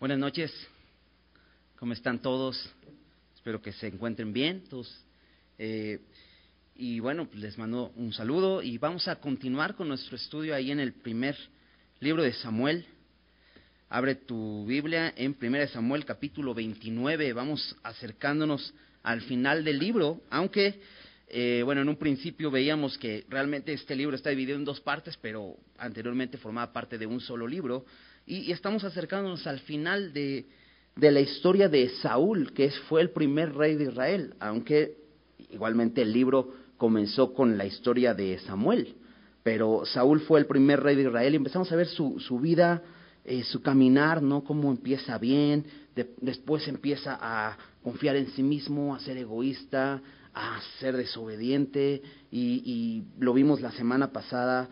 Buenas noches, ¿cómo están todos? Espero que se encuentren bien todos. Eh, y bueno, pues les mando un saludo y vamos a continuar con nuestro estudio ahí en el primer libro de Samuel. Abre tu Biblia en 1 Samuel capítulo 29. Vamos acercándonos al final del libro, aunque eh, bueno, en un principio veíamos que realmente este libro está dividido en dos partes, pero anteriormente formaba parte de un solo libro. Y, estamos acercándonos al final de, de, la historia de Saúl, que fue el primer rey de Israel, aunque igualmente el libro comenzó con la historia de Samuel. Pero Saúl fue el primer rey de Israel y empezamos a ver su, su vida, eh, su caminar, ¿no? Cómo empieza bien, después empieza a confiar en sí mismo, a ser egoísta, a ser desobediente y, lo vimos la semana pasada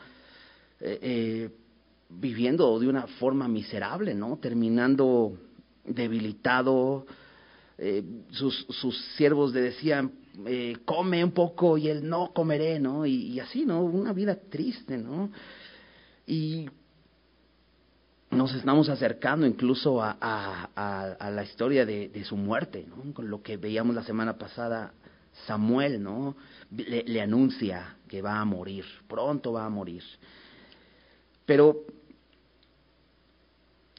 eh, eh, viviendo de una forma miserable, ¿no? Terminando debilitado. Eh, sus, sus siervos le decían, come un poco y él no comeré, ¿no? Y, así, ¿no? Una vida triste, ¿no? Y nos estamos acercando incluso a, a, la historia de, de, su muerte, ¿no? Con lo que veíamos la semana pasada Samuel, ¿no? Le, anuncia que va a morir, pronto va a morir. Pero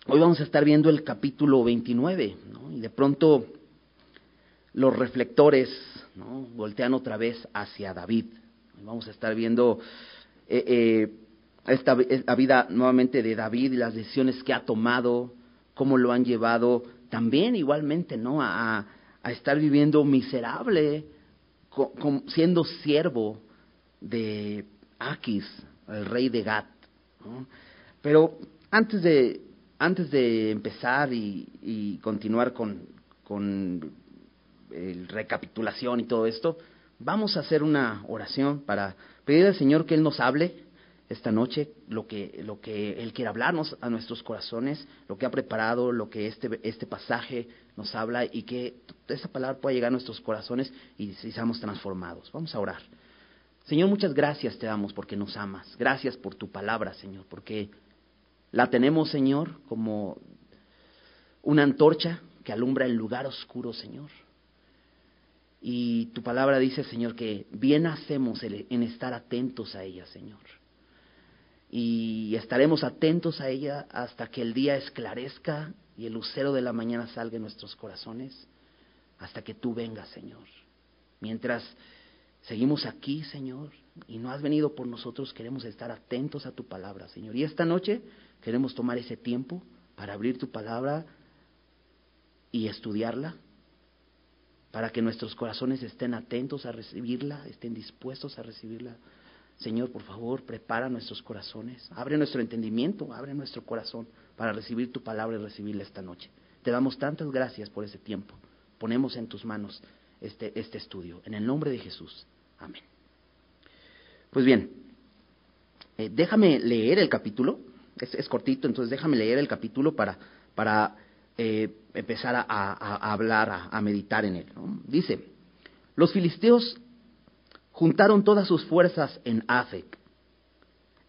hoy vamos a estar viendo el capítulo 29, ¿no? Y de pronto los reflectores, ¿no? Voltean otra vez hacia David. Vamos a estar viendo eh, eh, esta, la vida nuevamente de David y las decisiones que ha tomado, cómo lo han llevado también igualmente, ¿no? A, a estar viviendo miserable, siendo siervo de Aquis, el rey de Gat. Pero antes de, antes de empezar y, continuar con, el recapitulación y todo esto, vamos a hacer una oración para pedir al Señor que Él nos hable esta noche, lo que, lo que Él quiere hablarnos a nuestros corazones, lo que ha preparado, lo que este, este pasaje nos habla y que esa palabra pueda llegar a nuestros corazones y seamos transformados. Vamos a orar. Señor, muchas gracias te damos porque nos amas. Gracias por tu palabra, Señor, porque la tenemos, Señor, como una antorcha que alumbra el lugar oscuro, Señor. Y tu palabra dice, Señor, que bien hacemos en estar atentos a ella, Señor. Y estaremos atentos a ella hasta que el día esclarezca y el lucero de la mañana salga en nuestros corazones hasta que tú vengas, Señor. Mientras seguimos aquí, Señor, y no has venido por nosotros, queremos estar atentos a tu palabra, Señor. Y esta noche queremos tomar ese tiempo para abrir tu palabra y estudiarla, para que nuestros corazones estén atentos a recibirla, estén dispuestos a recibirla. Señor, por favor, prepara nuestros corazones, abre nuestro entendimiento, abre nuestro corazón para recibir tu palabra y recibirla esta noche. Te damos tantas gracias por ese tiempo. Ponemos en tus manos este, este estudio. En el nombre de Jesús. Amén. Pues bien, eh, déjame leer el capítulo. Es, cortito, entonces déjame leer el capítulo para, para eh, empezar a, hablar, a, meditar en él. Dice, los filisteos juntaron todas sus fuerzas en Afec,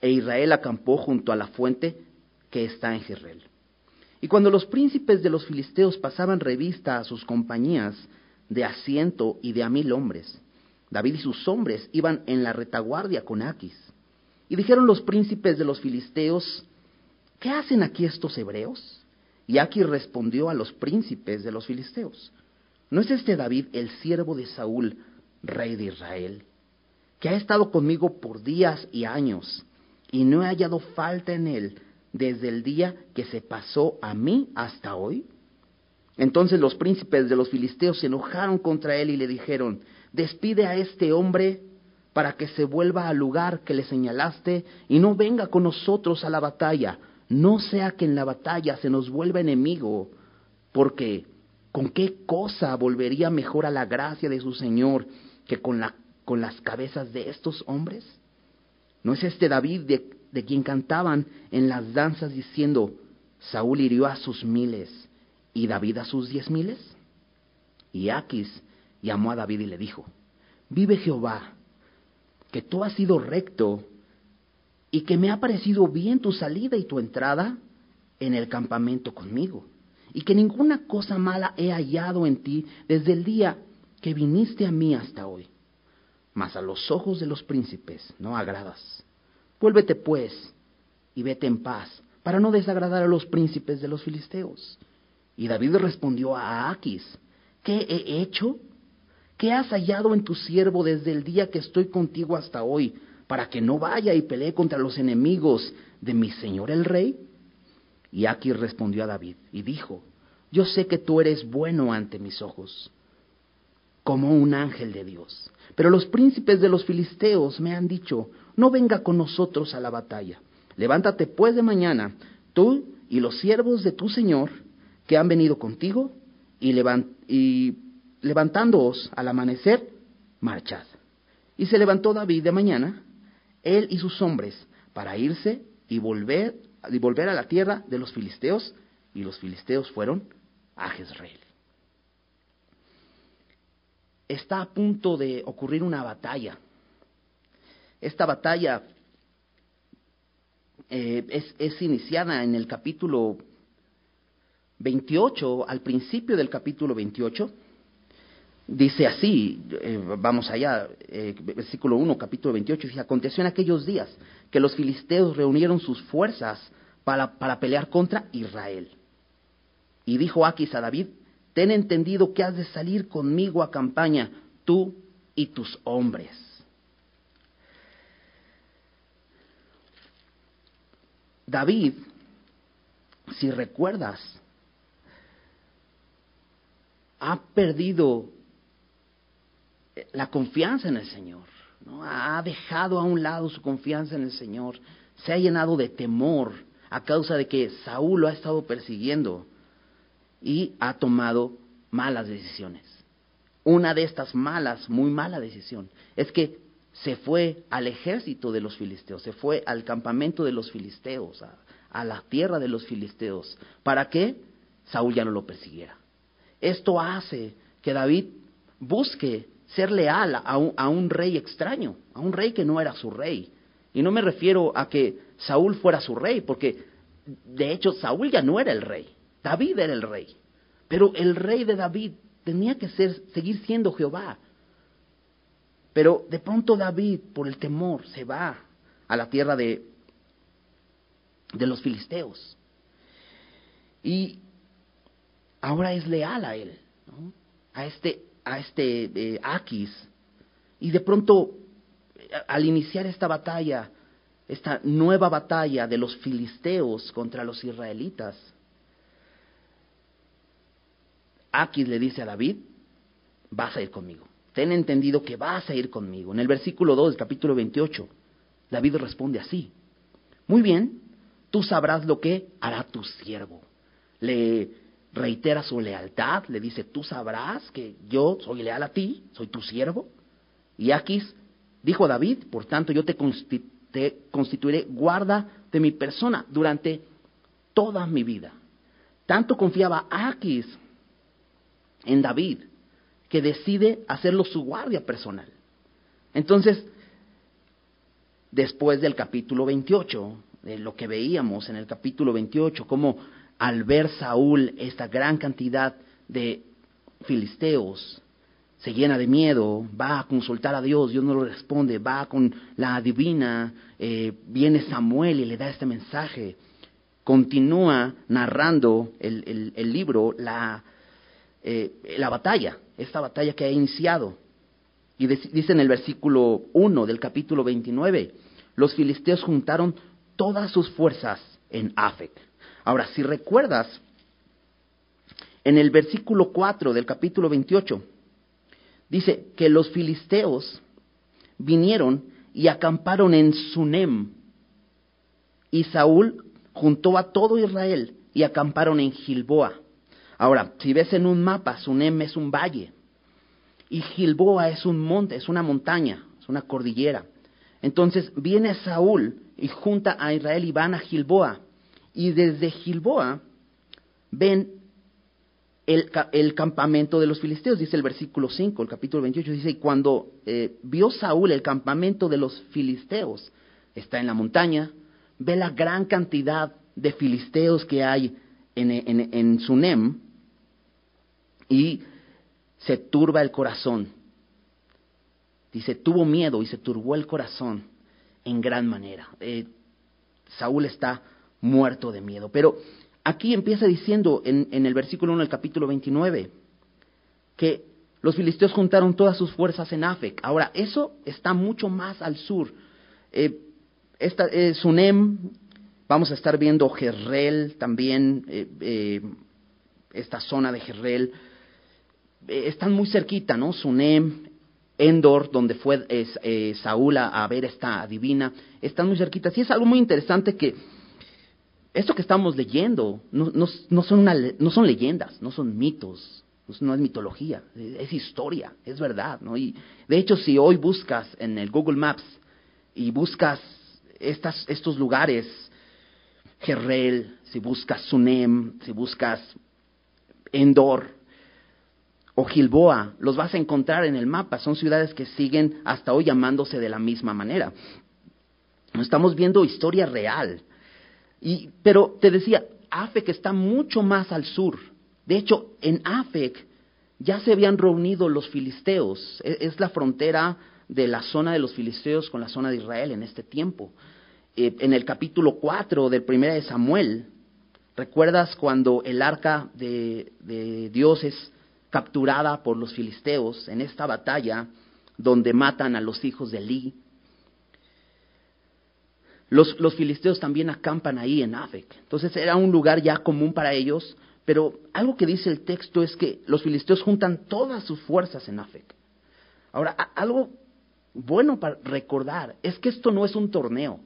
e Israel acampó junto a la fuente que está en Jerrel. Y cuando los príncipes de los filisteos pasaban revista a sus compañías de asiento y de a mil hombres, David y sus hombres iban en la retaguardia con Aquis. Y dijeron los príncipes de los filisteos, ¿qué hacen aquí estos hebreos? Y Aquis respondió a los príncipes de los filisteos, ¿no es este David el siervo de Saúl, rey de Israel, que ha estado conmigo por días y años, y no he hallado falta en él desde el día que se pasó a mí hasta hoy? Entonces los príncipes de los filisteos se enojaron contra él y le dijeron, despide a este hombre para que se vuelva al lugar que le señalaste y no venga con nosotros a la batalla, no sea que en la batalla se nos vuelva enemigo, porque ¿con qué cosa volvería mejor a la gracia de su Señor que con, la, con las cabezas de estos hombres? ¿No es este David de, de quien cantaban en las danzas diciendo, Saúl hirió a sus miles y David a sus diez miles? Y Aquis llamó a David y le dijo, vive Jehová, que tú has sido recto y que me ha parecido bien tu salida y tu entrada en el campamento conmigo, y que ninguna cosa mala he hallado en ti desde el día que viniste a mí hasta hoy. Mas a los ojos de los príncipes no agradas. Vuélvete pues y vete en paz, para no desagradar a los príncipes de los filisteos. Y David respondió a Aquis, ¿qué he hecho? ¿Qué has hallado en tu siervo desde el día que estoy contigo hasta hoy, para que no vaya y pelee contra los enemigos de mi señor el rey? Y Aquis respondió a David y dijo, yo sé que tú eres bueno ante mis ojos, como un ángel de Dios. Pero los príncipes de los filisteos me han dicho, no venga con nosotros a la batalla. Levántate pues de mañana, tú y los siervos de tu Señor, que han venido contigo, y, y levantándoos al amanecer, marchad. Y se levantó David de mañana, él y sus hombres, para irse y volver, y volver a la tierra de los filisteos, y los filisteos fueron a Jezreel. Está a punto de ocurrir una batalla. Esta batalla eh, es, es iniciada en el capítulo 28, al principio del capítulo 28, dice así, eh, vamos allá, eh, versículo 1, capítulo 28, dice, aconteció en aquellos días que los filisteos reunieron sus fuerzas para, para pelear contra Israel. Y dijo Aquis a David, ten entendido que has de salir conmigo a campaña, tú y tus hombres. David, si recuerdas, ha perdido la confianza en el Señor, ¿no? ha dejado a un lado su confianza en el Señor, se ha llenado de temor a causa de que Saúl lo ha estado persiguiendo y ha tomado malas decisiones. Una de estas malas, muy mala decisión, es que se fue al ejército de los filisteos, se fue al campamento de los filisteos, a, a la tierra de los filisteos, para que Saúl ya no lo persiguiera. Esto hace que David busque ser leal a un, rey extraño, a un rey que no era su rey. Y no me refiero a que Saúl fuera su rey, porque de hecho Saúl ya no era el rey, David era el rey. Pero el rey de David tenía que ser, seguir siendo Jehová. Pero de pronto David, por el temor, se va a la tierra de, los filisteos. Y ahora es leal a él, a este, a este Aquis. Y de pronto, al iniciar esta batalla, esta nueva batalla de los filisteos contra los israelitas, Aquis le dice a David, vas a ir conmigo. Ten entendido que vas a ir conmigo. En el versículo 2 del capítulo 28, David responde así. Muy bien, tú sabrás lo que hará tu siervo. Le reitera su lealtad, le dice, tú sabrás que yo soy leal a ti, soy tu siervo. Y Aquis dijo a David, por tanto yo te, constituiré guarda de mi persona durante toda mi vida. Tanto confiaba Aquis en David que decide hacerlo su guardia personal. Entonces, después del capítulo 28, de lo que veíamos en el capítulo 28, como al ver Saúl esta gran cantidad de filisteos, se llena de miedo, va a consultar a Dios, Dios no lo responde, va con la divina, eh, viene Samuel y le da este mensaje, continúa narrando el, el, libro la, eh, la batalla, esta batalla que ha iniciado. Y dice en el versículo 1 del capítulo 29, los filisteos juntaron todas sus fuerzas en Afec. Ahora, si recuerdas, en el versículo 4 del capítulo 28, dice que los filisteos vinieron y acamparon en Sunem, y Saúl juntó a todo Israel y acamparon en Gilboa. Ahora, si ves en un mapa, Sunem es un valle, y Gilboa es un monte, es una montaña, es una cordillera. Entonces viene Saúl y junta a Israel y van a Gilboa. Y desde Gilboa ven el, campamento de los filisteos, dice el versículo 5, el capítulo 28, dice, y cuando eh, vio Saúl el campamento de los filisteos, está en la montaña, ve la gran cantidad de filisteos que hay en, en, en Sunem y se turba el corazón. Dice, tuvo miedo y se turbó el corazón en gran manera. Eh, Saúl está muerto de miedo. Pero aquí empieza diciendo en, en el versículo 1 del capítulo 29 que los filisteos juntaron todas sus fuerzas en Afec. Ahora, eso está mucho más al sur. Eh, eh, Sunem, vamos a estar viendo Jerrel también, eh, esta zona de Jerrel. están muy cerquita, ¿no? Sunem, Endor, donde fue Saúl a, ver esta divina, están muy cerquitas. Y es algo muy interesante que esto que estamos leyendo no, no, son, no son leyendas, no son mitos, pues no es mitología, es historia, es verdad, ¿no? Y de hecho, si hoy buscas en el Google Maps y buscas estas, estos lugares, Gerrel, si buscas Sunem, si buscas Endor o Gilboa, los vas a encontrar en el mapa. Son ciudades que siguen hasta hoy llamándose de la misma manera. Estamos viendo historia real. Y, pero te decía, Afec está mucho más al sur de hecho, en Afec ya se habían reunido los filisteos. E, es la frontera de la zona de los filisteos con la zona de Israel en este tiempo. Eh, en el capítulo 4 del primero de Samuel, ¿recuerdas cuando el arca de, Dios es capturada por los filisteos en esta batalla donde matan a los hijos de Eli? Los, los, filisteos también acampan ahí en Afec. Entonces era un lugar ya común para ellos pero algo que dice el texto es que los filisteos juntan todas sus fuerzas en Afec. Ahora, algo bueno para recordar es que esto no es un torneo.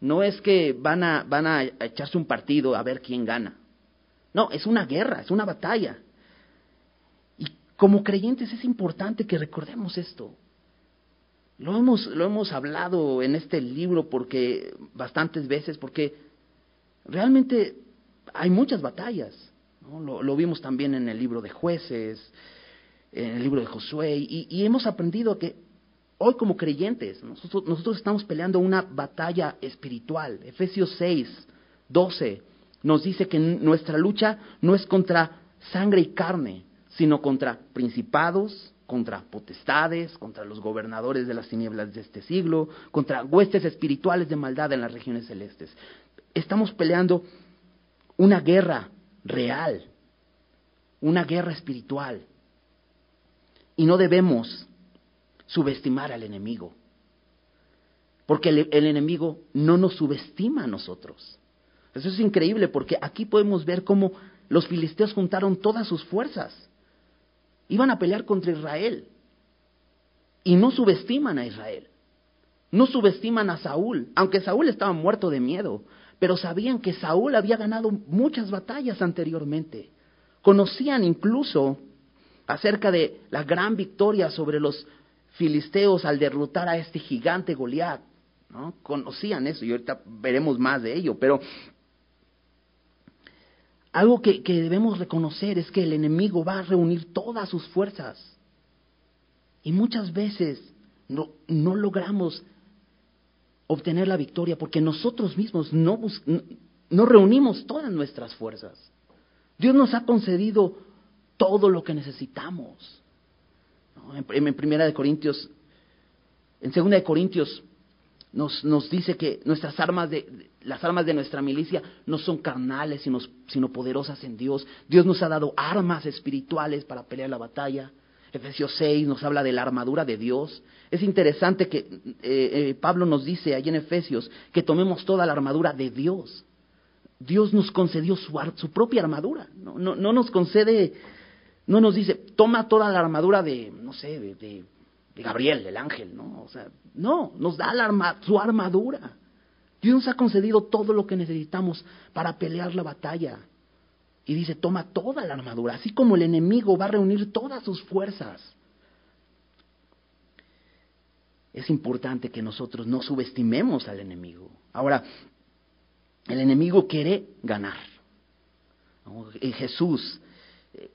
No es que van a, van a echarse un partido a ver quién gana. No, es una guerra, es una batalla. Y como creyentes es importante que recordemos esto. Lo hemos, lo hemos hablado en este libro porque bastantes veces, porque realmente hay muchas batallas. Lo, vimos también en el libro de jueces, en el libro de Josué, y, hemos aprendido que hoy como creyentes nosotros, nosotros estamos peleando una batalla espiritual. Efesios 6, 12 nos dice que nuestra lucha no es contra sangre y carne, sino contra principados, contra potestades, contra los gobernadores de las tinieblas de este siglo, contra huestes espirituales de maldad en las regiones celestes. Estamos peleando una guerra real, una guerra espiritual. Y no debemos subestimar al enemigo, porque el, enemigo no nos subestima a nosotros. Eso es increíble porque aquí podemos ver cómo los filisteos juntaron todas sus fuerzas. Iban a pelear contra Israel. Y no subestiman a Israel. No subestiman a Saúl, aunque Saúl estaba muerto de miedo pero sabían que Saúl había ganado muchas batallas anteriormente. Conocían incluso acerca de la gran victoria sobre los filisteos al derrotar a este gigante Goliat. ¿no? Conocían eso y ahorita veremos más de ello, pero algo que, debemos reconocer es que el enemigo va a reunir todas sus fuerzas y muchas veces no, no logramos obtener la victoria porque nosotros mismos no, no reunimos todas nuestras fuerzas. Dios nos ha concedido todo lo que necesitamos. En, Primera de Corintios, en Segunda de Corintios nos, nos dice que nuestras armas de, las armas de nuestra milicia no son carnales, sino, sino poderosas en Dios. Dios nos ha dado armas espirituales para pelear la batalla. Efesios 6 nos habla de la armadura de Dios. Es interesante que eh, eh, Pablo nos dice ahí en Efesios que tomemos toda la armadura de Dios. Dios nos concedió su, su propia armadura. No, no, no, nos concede, no nos dice, toma toda la armadura de, no sé, de, Gabriel, del ángel, ¿no? O sea, no, nos da la su armadura. Dios nos ha concedido todo lo que necesitamos para pelear la batalla. Y dice, toma toda la armadura, así como el enemigo va a reunir todas sus fuerzas. Es importante que nosotros no subestimemos al enemigo. Ahora, el enemigo quiere ganar. En Jesús, eh,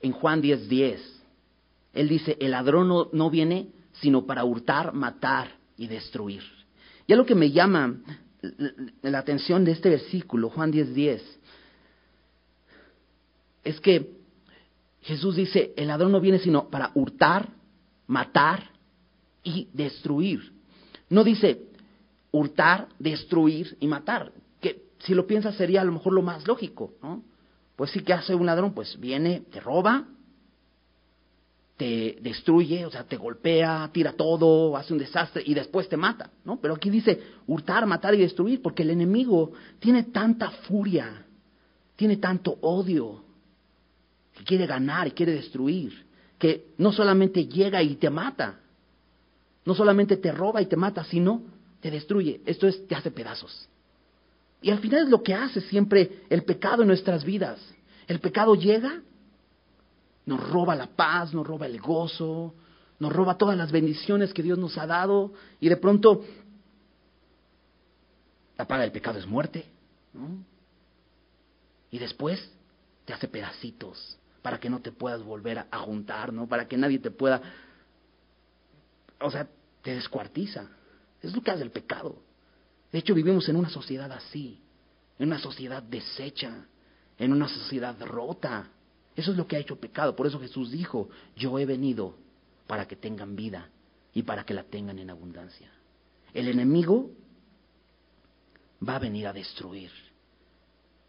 en Juan 10:10, 10, él dice, el ladrón no, no viene sino para hurtar, matar y destruir. Y lo que me llama la atención de este versículo, Juan 10:10, 10, es que Jesús dice, el ladrón no viene sino para hurtar, matar y destruir. No dice hurtar, destruir y matar, que si lo piensas sería a lo mejor lo más lógico, ¿no? Pues sí que hace un ladrón, pues viene, te roba, te destruye, o sea, te golpea, tira todo, hace un desastre y después te mata, ¿no? Pero aquí dice hurtar, matar y destruir, porque el enemigo tiene tanta furia, tiene tanto odio, que quiere ganar y quiere destruir, que no solamente llega y te mata, no solamente te roba y te mata, sino te destruye. Esto es, te hace pedazos. Y al final es lo que hace siempre el pecado en nuestras vidas. El pecado llega, nos roba la paz, nos roba el gozo, nos roba todas las bendiciones que Dios nos ha dado y de pronto la paga del pecado es muerte. Y después te hace pedacitos para que no te puedas volver a juntar, ¿no? Para que nadie te pueda... O sea, te descuartiza. Es lo que hace el pecado. De hecho, vivimos en una sociedad así, en una sociedad deshecha, en una sociedad rota. Eso es lo que ha hecho pecado. Por eso Jesús dijo, yo he venido para que tengan vida y para que la tengan en abundancia. El enemigo va a venir a destruir.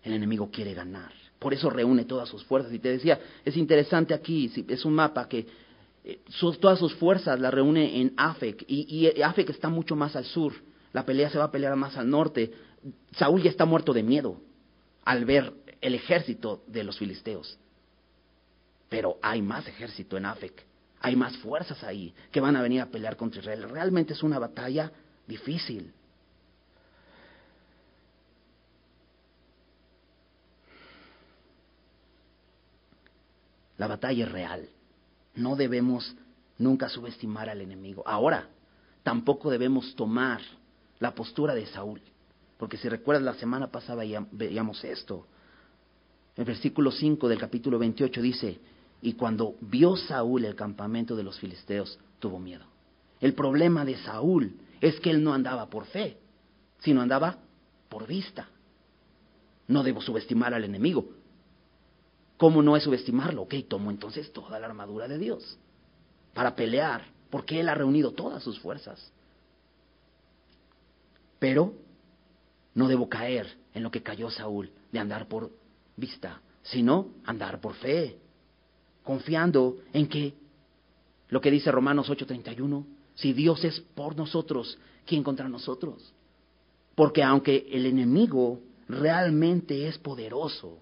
El enemigo quiere ganar. Por eso reúne todas sus fuerzas. Y te decía, es interesante aquí, es un mapa que eh, todas sus fuerzas las reúne en Afec. Y, y Afec está mucho más al sur. La pelea se va a pelear más al norte. Saúl ya está muerto de miedo al ver el ejército de los filisteos. Pero hay más ejército en Afec. Hay más fuerzas ahí que van a venir a pelear contra Israel. Realmente es una batalla difícil. La batalla es real. No debemos nunca subestimar al enemigo. Ahora, tampoco debemos tomar la postura de Saúl. Porque si recuerdas, la semana pasada veíamos esto. El versículo 5 del capítulo 28 dice, y cuando vio Saúl el campamento de los filisteos, tuvo miedo. El problema de Saúl es que él no andaba por fe, sino andaba por vista. No debo subestimar al enemigo. ¿Cómo no es subestimarlo? Ok, tomo entonces toda la armadura de Dios para pelear, porque Él ha reunido todas sus fuerzas. Pero no debo caer en lo que cayó Saúl, de andar por vista, sino andar por fe, confiando en que lo que dice Romanos 8:31, si Dios es por nosotros, ¿quién contra nosotros? Porque aunque el enemigo realmente es poderoso,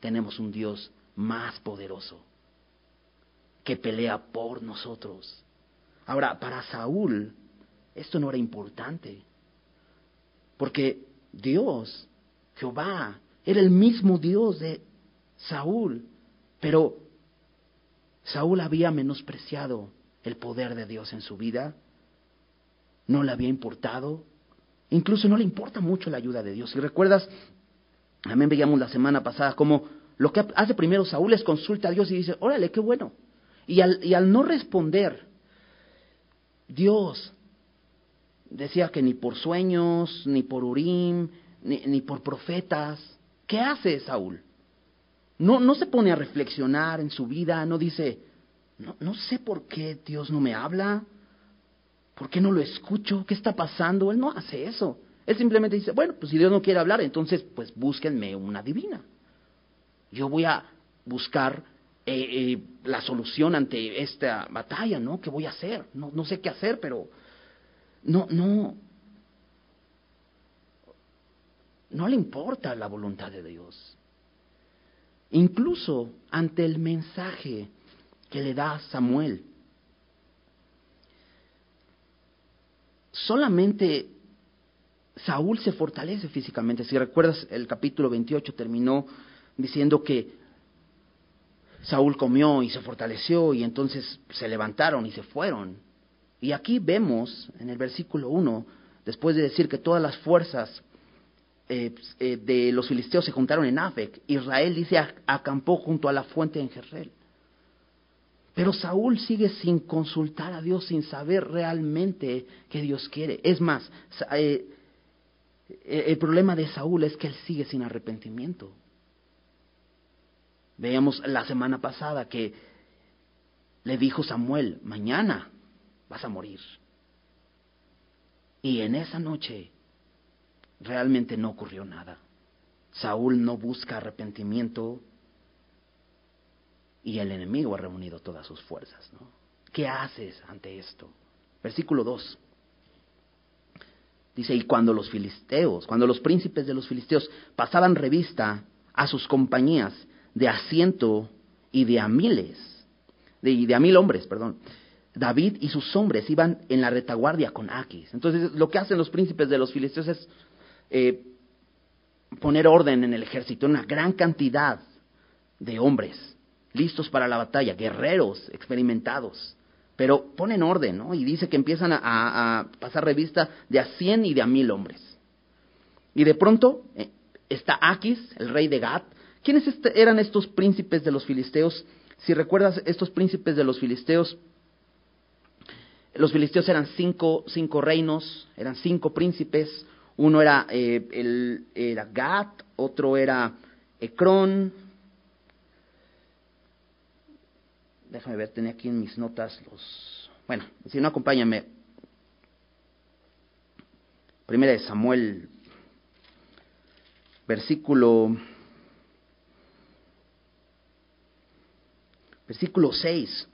tenemos un Dios más poderoso que pelea por nosotros. Ahora, para Saúl, esto no era importante, porque Dios, Jehová, era el mismo Dios de Saúl, pero Saúl había menospreciado el poder de Dios en su vida, no le había importado, incluso no le importa mucho la ayuda de Dios. Si recuerdas, también veíamos la semana pasada cómo lo que hace primero Saúl es consulta a Dios y dice, órale, qué bueno. Y al, no responder, Dios decía que ni por sueños, ni por Urim, ni, ni por profetas. ¿Qué hace Saúl? No, no se pone a reflexionar en su vida, no dice, no, no sé por qué Dios no me habla, por qué no lo escucho, qué está pasando. Él no hace eso. Él simplemente dice, bueno, pues si Dios no quiere hablar, entonces pues búsquenme una divina. Yo voy a buscar eh, eh, la solución ante esta batalla, ¿no? ¿Qué voy a hacer? No, no sé qué hacer, pero no, no, no le importa la voluntad de Dios. Incluso ante el mensaje que le da Samuel, solamente Saúl se fortalece físicamente. Si recuerdas, el capítulo 28 terminó diciendo que Saúl comió y se fortaleció y entonces se levantaron y se fueron. Y aquí vemos en el versículo 1, después de decir que todas las fuerzas eh, eh, de los filisteos se juntaron en Afec, Israel dice acampó junto a la fuente en Jerrel. Pero Saúl sigue sin consultar a Dios, sin saber realmente qué Dios quiere. Es más, eh, el problema de Saúl es que él sigue sin arrepentimiento. Veíamos la semana pasada que le dijo Samuel, mañana vas a morir. Y en esa noche realmente no ocurrió nada. Saúl no busca arrepentimiento y el enemigo ha reunido todas sus fuerzas. ¿no? ¿Qué haces ante esto? Versículo 2. Dice, y cuando los filisteos, cuando los príncipes de los filisteos pasaban revista a sus compañías de asiento y de a miles, de, de a mil hombres, perdón, David y sus hombres iban en la retaguardia con Aquis. Entonces, lo que hacen los príncipes de los filisteos es eh, poner orden en el ejército, una gran cantidad de hombres listos para la batalla, guerreros experimentados, pero ponen orden, ¿no? Y dice que empiezan a, pasar revista de a cien y de a mil hombres. Y de pronto eh, está Aquis, el rey de Gat. ¿Quiénes este, eran estos príncipes de los filisteos? Si recuerdas, estos príncipes de los filisteos, los filisteos eran cinco, cinco reinos, eran cinco príncipes, uno era, eh, el, era Gat, otro era Ecrón. Déjame ver, tenía aquí en mis notas los... Bueno, si no, acompáñame. Primera de Samuel, versículo... Versículo 6,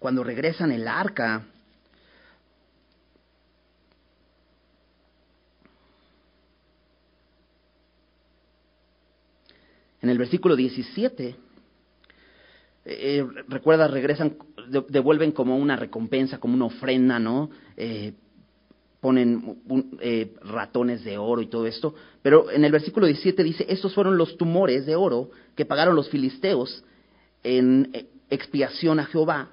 cuando regresan el arca, En el versículo 17, eh, eh, recuerda, regresan, devuelven como una recompensa, como una ofrenda, ¿no? Eh, ponen ratones de oro y todo esto. Pero en el versículo 17 dice, estos fueron los tumores de oro que pagaron los filisteos en expiación a Jehová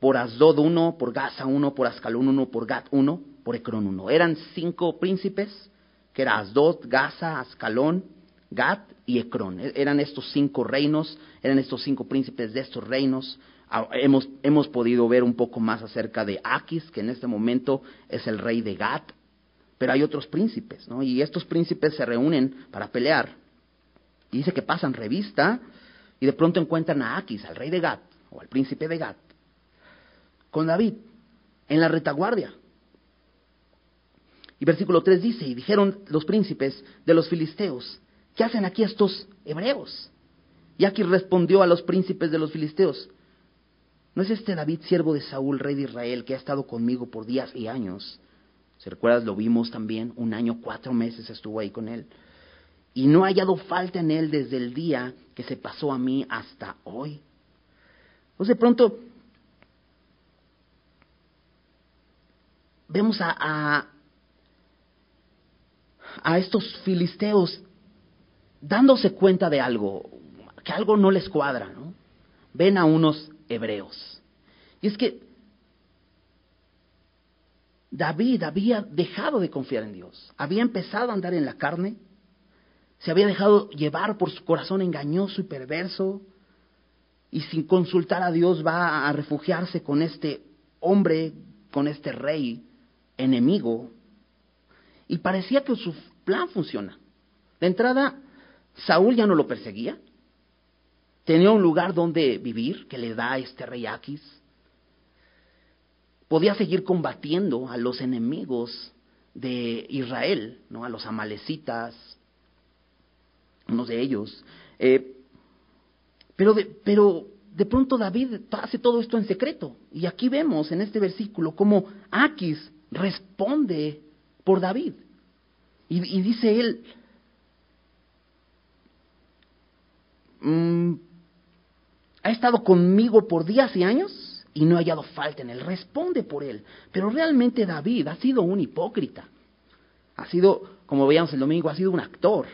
por Asdod uno, por Gaza uno, por Ascalón uno, por Gat uno, por Ecrón uno. Eran cinco príncipes, que era Asdod, Gaza, Ascalón, Gat y Ecrón. E-, eran estos cinco reinos, eran estos cinco príncipes de estos reinos. Ah, hemos, hemos podido ver un poco más acerca de Aquis, que en este momento es el rey de Gat, pero hay otros príncipes, ¿no? Y estos príncipes se reúnen para pelear. Y dice que pasan revista y de pronto encuentran a Aquis, al rey de Gat, o al príncipe de Gat, con David, en la retaguardia. Y versículo 3 dice, y dijeron los príncipes de los filisteos, ¿qué hacen aquí estos hebreos? Y aquí respondió a los príncipes de los filisteos, ¿no es este David siervo de Saúl, rey de Israel, que ha estado conmigo por días y años? Si recuerdas, lo vimos también, un año, cuatro meses estuvo ahí con él. Y no ha hallado falta en él desde el día que se pasó a mí hasta hoy. Pues de pronto vemos a, a, a estos filisteos dándose cuenta de algo, que algo no les cuadra, ¿no? Ven a unos hebreos. Y es que David había dejado de confiar en Dios, había empezado a andar en la carne, se había dejado llevar por su corazón engañoso y perverso, y sin consultar a Dios va a refugiarse con este hombre, con este rey enemigo, y parecía que su plan funciona. De entrada, Saúl ya no lo perseguía. Tenía un lugar donde vivir que le da este rey Aquis. Podía seguir combatiendo a los enemigos de Israel, ¿no? a los amalecitas, unos de ellos. Eh, pero, de, pero de pronto David hace todo esto en secreto. Y aquí vemos en este versículo cómo Aquis responde por David. y dice él, Mm, ha estado conmigo por días y años y no ha hallado falta en él. Responde por él. Pero realmente David ha sido un hipócrita. Ha sido, como veíamos el domingo, ha sido un actor.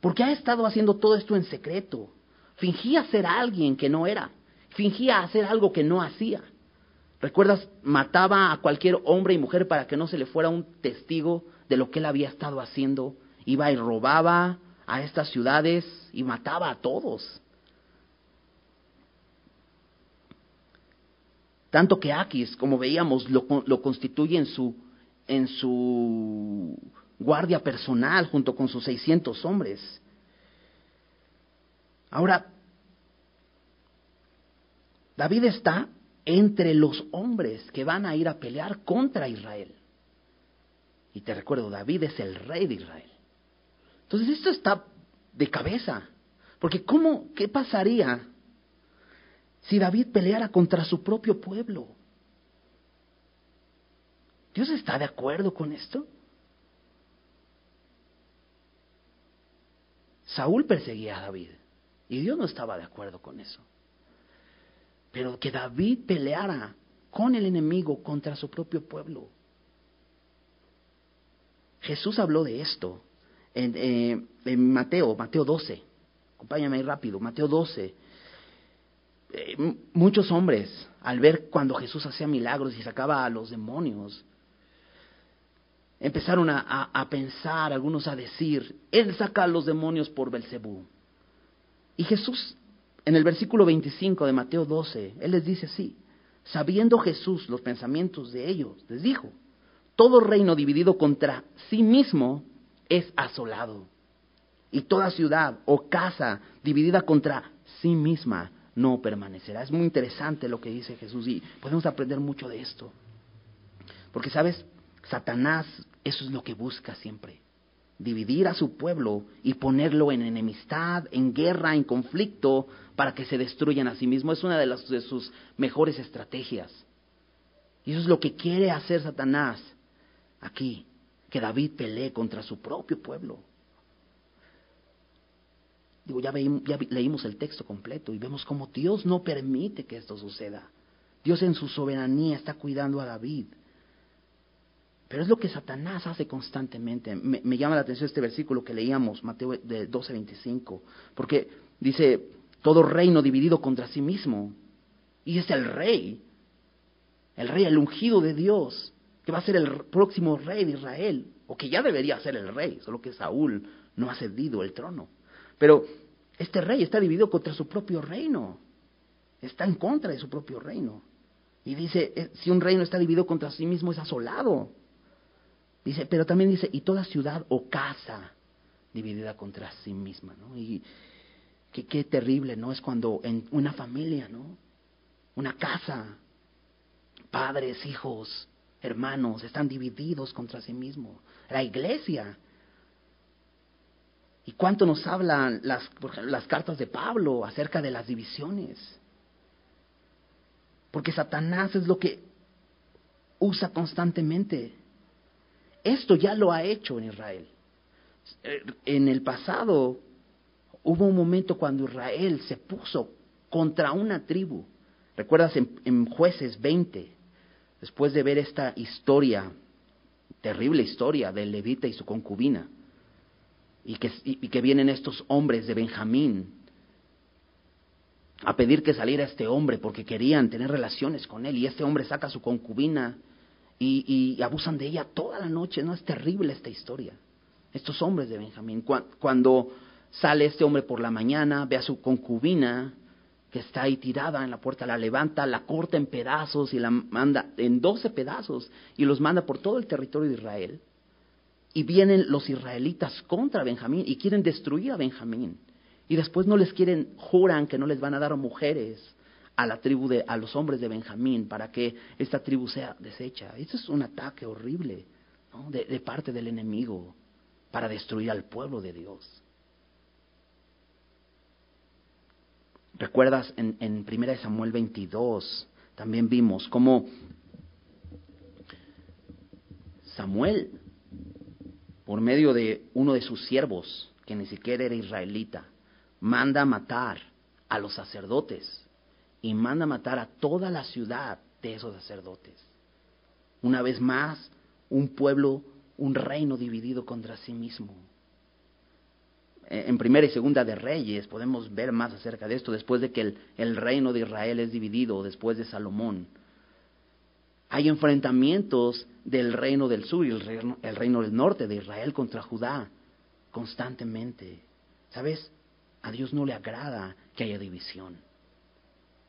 Porque ha estado haciendo todo esto en secreto. Fingía ser alguien que no era. Fingía hacer algo que no hacía. ¿Recuerdas? Mataba a cualquier hombre y mujer para que no se le fuera un testigo de lo que él había estado haciendo. Iba y robaba, a estas ciudades y mataba a todos. Tanto que Aquis, como veíamos, lo, lo constituye en su, en su guardia personal junto con sus 600 hombres. Ahora, David está entre los hombres que van a ir a pelear contra Israel. Y te recuerdo, David es el rey de Israel. Entonces esto está de cabeza. Porque ¿cómo, qué pasaría si David peleara contra su propio pueblo? ¿Dios está de acuerdo con esto? Saúl perseguía a David y Dios no estaba de acuerdo con eso. Pero que David peleara con el enemigo contra su propio pueblo. Jesús habló de esto en, eh, en Mateo, Mateo 12. Acompáñame ahí rápido, Mateo 12. Eh, muchos hombres, al ver cuando Jesús hacía milagros y sacaba a los demonios, empezaron a, pensar, algunos a decir, Él saca a los demonios por Belcebú. Y Jesús, en el versículo 25 de Mateo 12, Él les dice así, sabiendo Jesús los pensamientos de ellos, les dijo, todo reino dividido contra sí mismo es asolado, y toda ciudad o casa dividida contra sí misma no permanecerá. Es muy interesante lo que dice Jesús y podemos aprender mucho de esto. Porque, ¿sabes? Satanás eso es lo que busca siempre. Dividir a su pueblo y ponerlo en enemistad, en guerra, en conflicto, para que se destruyan a sí mismo. Es una de, las, de sus mejores estrategias. Y eso es lo que quiere hacer Satanás aquí, que David pelee contra su propio pueblo. Digo, ya, leímos el texto completo y vemos cómo Dios no permite que esto suceda. Dios en su soberanía está cuidando a David. Pero es lo que Satanás hace constantemente. Me, llama la atención este versículo que leíamos, Mateo de 12:25, porque dice, todo reino dividido contra sí mismo. Y es el rey, el rey, el ungido de Dios, que va a ser el próximo rey de Israel, o que ya debería ser el rey, solo que Saúl no ha cedido el trono. Pero este rey está dividido contra su propio reino, está en contra de su propio reino. Y dice, eh, si un reino está dividido contra sí mismo es asolado. Dice, pero también dice, y toda ciudad o casa dividida contra sí misma, ¿no? Y qué, qué terrible, ¿no? Es cuando en una familia, ¿no? Una casa, padres, hijos, hermanos, están divididos contra sí mismos. La iglesia. ¿Y cuánto nos hablan las, las cartas de Pablo acerca de las divisiones? Porque Satanás es lo que usa constantemente. Esto ya lo ha hecho en Israel. En el pasado hubo un momento cuando Israel se puso contra una tribu. ¿Recuerdas en, jueces 20? Después de ver esta historia, terrible historia del levita y su concubina, y que, y vienen estos hombres de Benjamín a pedir que saliera este hombre porque querían tener relaciones con él, y este hombre saca a su concubina y, abusan de ella toda la noche. No es terrible esta historia. Estos hombres de Benjamín, cuando sale este hombre por la mañana, ve a su concubina que está ahí tirada en la puerta, la levanta, la corta en pedazos y la manda en doce pedazos y los manda por todo el territorio de Israel. Y vienen los israelitas contra Benjamín y quieren destruir a Benjamín. Y después no les quieren, juran que no les van a dar mujeres a la tribu de, a los hombres de Benjamín para que esta tribu sea deshecha. Eso es un ataque horrible de, parte del enemigo para destruir al pueblo de Dios. ¿Recuerdas en, en 1 Samuel 22? También vimos cómo Samuel, por medio de uno de sus siervos, que ni siquiera era israelita, manda matar a los sacerdotes y manda matar a toda la ciudad de esos sacerdotes. Una vez más, un pueblo, un reino dividido contra sí mismo. En primera y segunda de Reyes podemos ver más acerca de esto, después de que el, reino de Israel es dividido, después de Salomón. Hay enfrentamientos del reino del sur y el reino, el reino del norte de Israel contra Judá constantemente. ¿Sabes? A Dios no le agrada que haya división.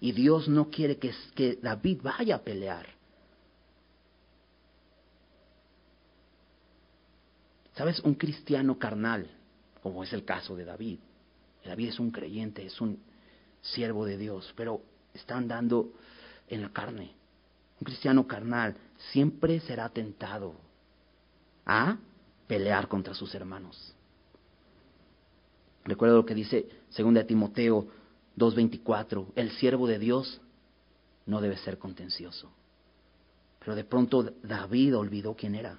Y Dios no quiere que, que David vaya a pelear. ¿Sabes? Un cristiano carnal, como es el caso de David. David es un creyente, es un siervo de Dios, pero está andando en la carne. Un cristiano carnal siempre será tentado a pelear contra sus hermanos. Recuerdo lo que dice 2 Timoteo 2.24, el siervo de Dios no debe ser contencioso. Pero de pronto David olvidó quién era.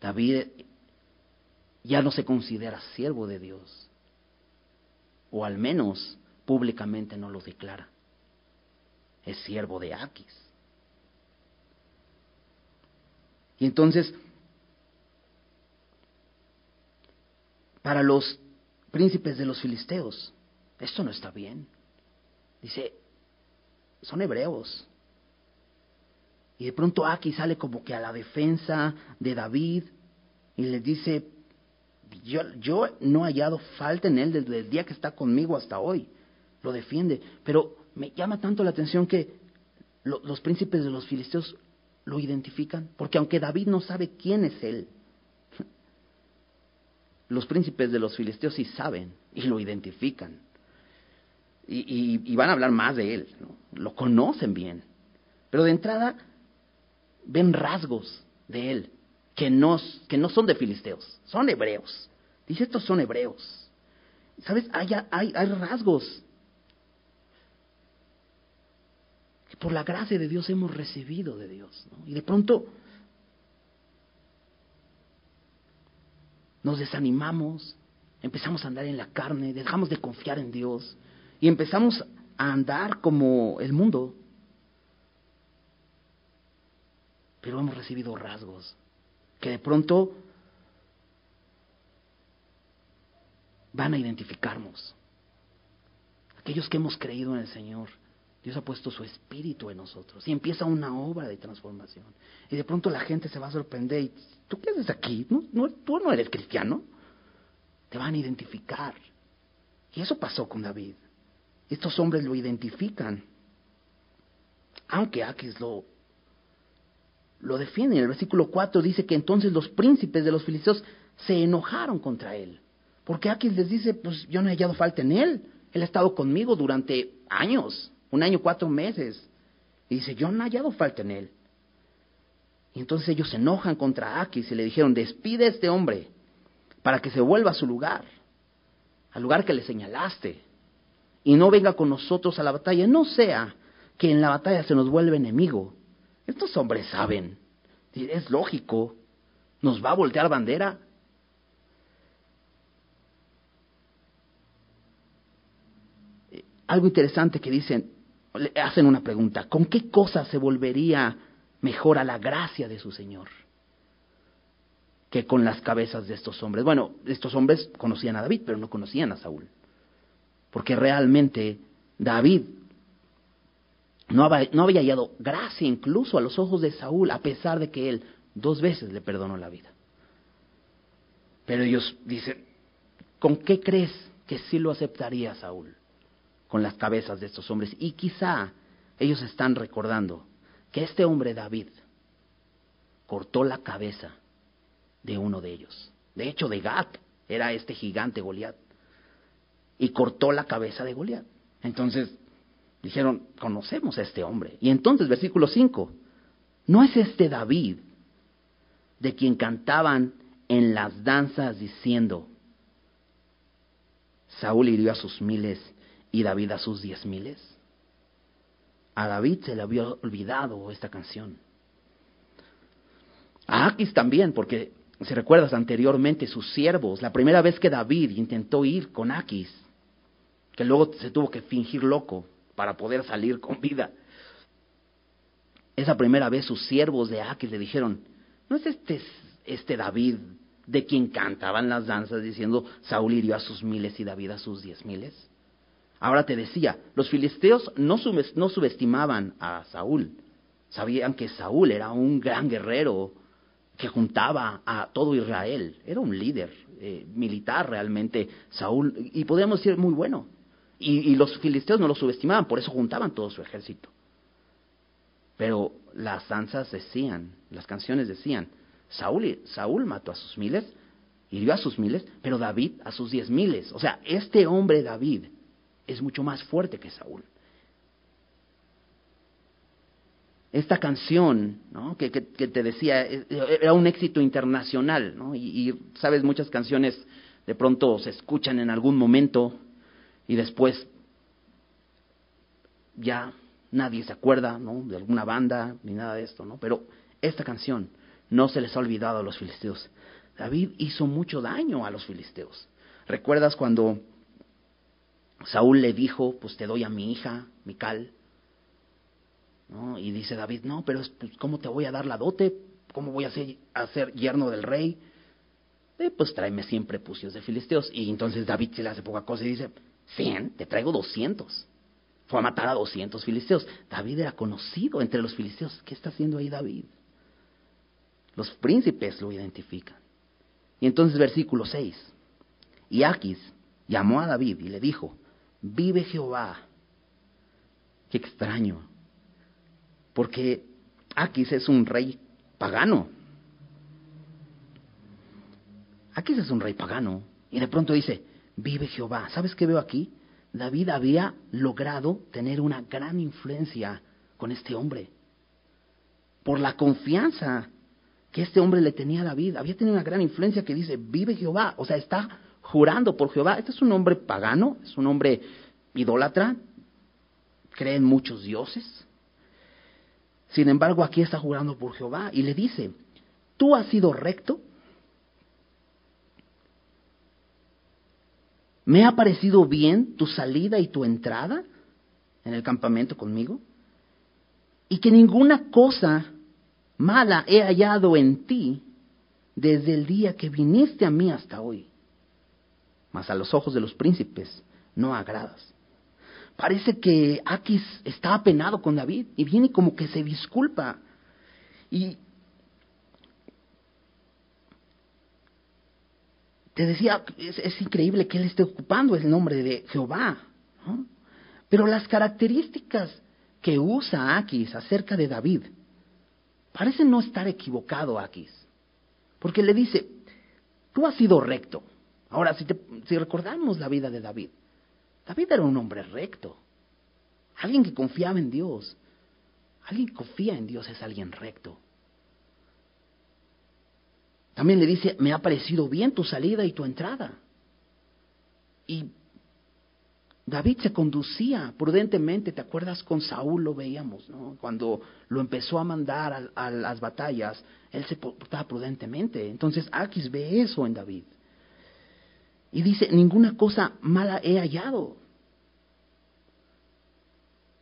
David ya no se considera siervo de Dios, o al menos públicamente no lo declara. Es siervo de Aquis. Y entonces, para los príncipes de los filisteos, esto no está bien. Dice, son hebreos. Y de pronto Aquis sale como que a la defensa de David y le dice, yo, yo no he hallado falta en él desde el día que está conmigo hasta hoy. Lo defiende. Pero me llama tanto la atención que los príncipes de los filisteos lo identifican. Porque aunque David no sabe quién es él, los príncipes de los filisteos sí saben y lo identifican. Y, van a hablar más de él. Lo conocen bien. Pero de entrada ven rasgos de él que no, que no son de filisteos, son hebreos. Dice, estos son hebreos. ¿Sabes? Hay, hay, hay rasgos que por la gracia de Dios hemos recibido de Dios. Y de pronto nos desanimamos, empezamos a andar en la carne, dejamos de confiar en Dios y empezamos a andar como el mundo. Pero hemos recibido rasgos que de pronto van a identificarnos. Aquellos que hemos creído en el Señor, Dios ha puesto su espíritu en nosotros y empieza una obra de transformación. Y de pronto la gente se va a sorprender y ¿tú qué haces aquí? ¿No, tú no eres cristiano. Te van a identificar. Y eso pasó con David. Estos hombres lo identifican. Aunque Aquis lo lo defiende. En el versículo 4 dice que entonces los príncipes de los filisteos se enojaron contra él. Porque Aquis les dice, pues yo no he hallado falta en él. Él ha estado conmigo durante años, un año, cuatro meses. Y dice, yo no he hallado falta en él. Y entonces ellos se enojan contra Aquis y le dijeron, despide a este hombre para que se vuelva a su lugar, al lugar que le señalaste, y no venga con nosotros a la batalla. No sea que en la batalla se nos vuelva enemigo estos hombres saben. Es lógico. ¿Nos va a voltear bandera? Eh, algo interesante que dicen, le hacen una pregunta, ¿con qué cosa se volvería mejor a la gracia de su Señor? que con las cabezas de estos hombres. Bueno, estos hombres conocían a David, pero no conocían a Saúl. Porque realmente David no había, hallado gracia incluso a los ojos de Saúl, a pesar de que él dos veces le perdonó la vida. Pero ellos dicen, ¿con qué crees que sí lo aceptaría Saúl? Con las cabezas de estos hombres. Y quizá ellos están recordando que este hombre David cortó la cabeza de uno de ellos. De hecho, de Gat era este gigante Goliat. Y cortó la cabeza de Goliat. Entonces, Dijeron, conocemos a este hombre. Y entonces, versículo 5, ¿no es este David de quien cantaban en las danzas diciendo, Saúl hirió a sus miles y David a sus diez miles? A David se le había olvidado esta canción. A Aquis también, porque si recuerdas anteriormente sus siervos, la primera vez que David intentó ir con Aquis, que luego se tuvo que fingir loco, para poder salir con vida. Esa primera vez sus siervos de Aquis le dijeron, ¿no es este, este David de quien cantaban las danzas diciendo, Saúl hirió a sus miles y David a sus diez miles? Ahora te decía, los filisteos no, subestimaban a Saúl, sabían que Saúl era un gran guerrero que juntaba a todo Israel, era un líder eh, militar realmente, Saúl, y podríamos decir muy bueno. Y, los filisteos no lo subestimaban, por eso juntaban todo su ejército. Pero las danzas decían, las canciones decían, Saúl, Saúl mató a sus miles, hirió a sus miles, pero David a sus diez miles. O sea, este hombre David es mucho más fuerte que Saúl. Esta canción, ¿no? que, te decía, eh, era un éxito internacional, ¿no? y, sabes, muchas canciones de pronto se escuchan en algún momento y después ya nadie se acuerda ¿no? de alguna banda ni nada de esto, ¿no? Pero esta canción no se les ha olvidado a los filisteos. David hizo mucho daño a los filisteos. ¿Recuerdas cuando Saúl le dijo, pues te doy a mi hija, Mical? ¿No? Y dice David, no, pero pues, ¿cómo te voy a dar la dote? ¿Cómo voy a ser, a yerno del rey? Eh, pues tráeme siempre prepucios de filisteos. Y entonces David se le hace poca cosa y dice, cien, te traigo doscientos. Fue a matar a doscientos filisteos. David era conocido entre los filisteos. ¿Qué está haciendo ahí David? Los príncipes lo identifican. Y entonces versículo 6. Y Aquis llamó a David y le dijo, vive Jehová. Qué extraño. Porque Aquis es un rey pagano. Aquis es un rey pagano. Y de pronto dice, vive Jehová. ¿Sabes qué veo aquí? David había logrado tener una gran influencia con este hombre. Por la confianza que este hombre le tenía a David. Había tenido una gran influencia que dice, vive Jehová. O sea, está jurando por Jehová. Este es un hombre pagano, es un hombre idólatra, cree en muchos dioses. Sin embargo, aquí está jurando por Jehová y le dice, tú has sido recto. ¿Me ha parecido bien tu salida y tu entrada en el campamento conmigo? Y que ninguna cosa mala he hallado en ti desde el día que viniste a mí hasta hoy. Mas a los ojos de los príncipes no agradas. Parece que Aquis está apenado con David y viene como que se disculpa. Y te decía, es, increíble que él esté ocupando el nombre de Jehová. Pero las características que usa Aquis acerca de David Parece no estar equivocado Aquis, porque le dice, tú has sido recto. Ahora, si, si recordamos la vida de David, David era un hombre recto, alguien que confiaba en Dios. Alguien que confía en Dios es alguien recto. También le dice, me ha parecido bien tu salida y tu entrada. Y David se conducía prudentemente, ¿te acuerdas? Con Saúl lo veíamos, ¿no? Cuando lo empezó a mandar a, las batallas, él se portaba prudentemente. Entonces Aquis ve eso en David. Y dice, ninguna cosa mala he hallado.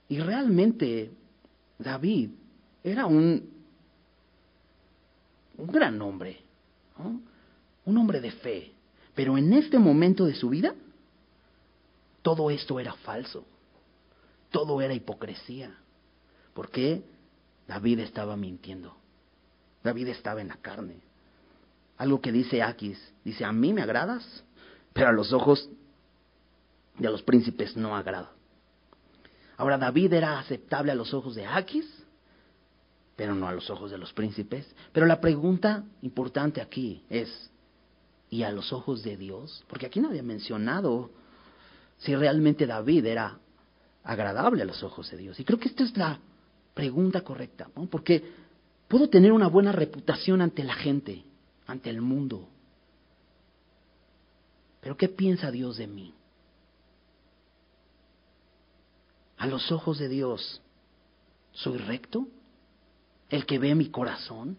Y realmente David era un, un gran hombre, un hombre de fe. Pero en este momento de su vida, todo esto era falso. Todo era hipocresía. ¿Por qué? David estaba mintiendo. David estaba en la carne. Algo que dice Aquis, dice, a mí me agradas, pero a los ojos de los príncipes no agrada. Ahora David era aceptable a los ojos de Aquis, pero no a los ojos de los príncipes. Pero la pregunta importante aquí es, ¿y a los ojos de Dios? Porque aquí nadie ha mencionado si realmente David era agradable a los ojos de Dios. Y creo que esta es la pregunta correcta, ¿no? porque puedo tener una buena reputación ante la gente, ante el mundo. Pero ¿qué piensa Dios de mí? A los ojos de Dios, ¿soy recto? ¿El que ve mi corazón?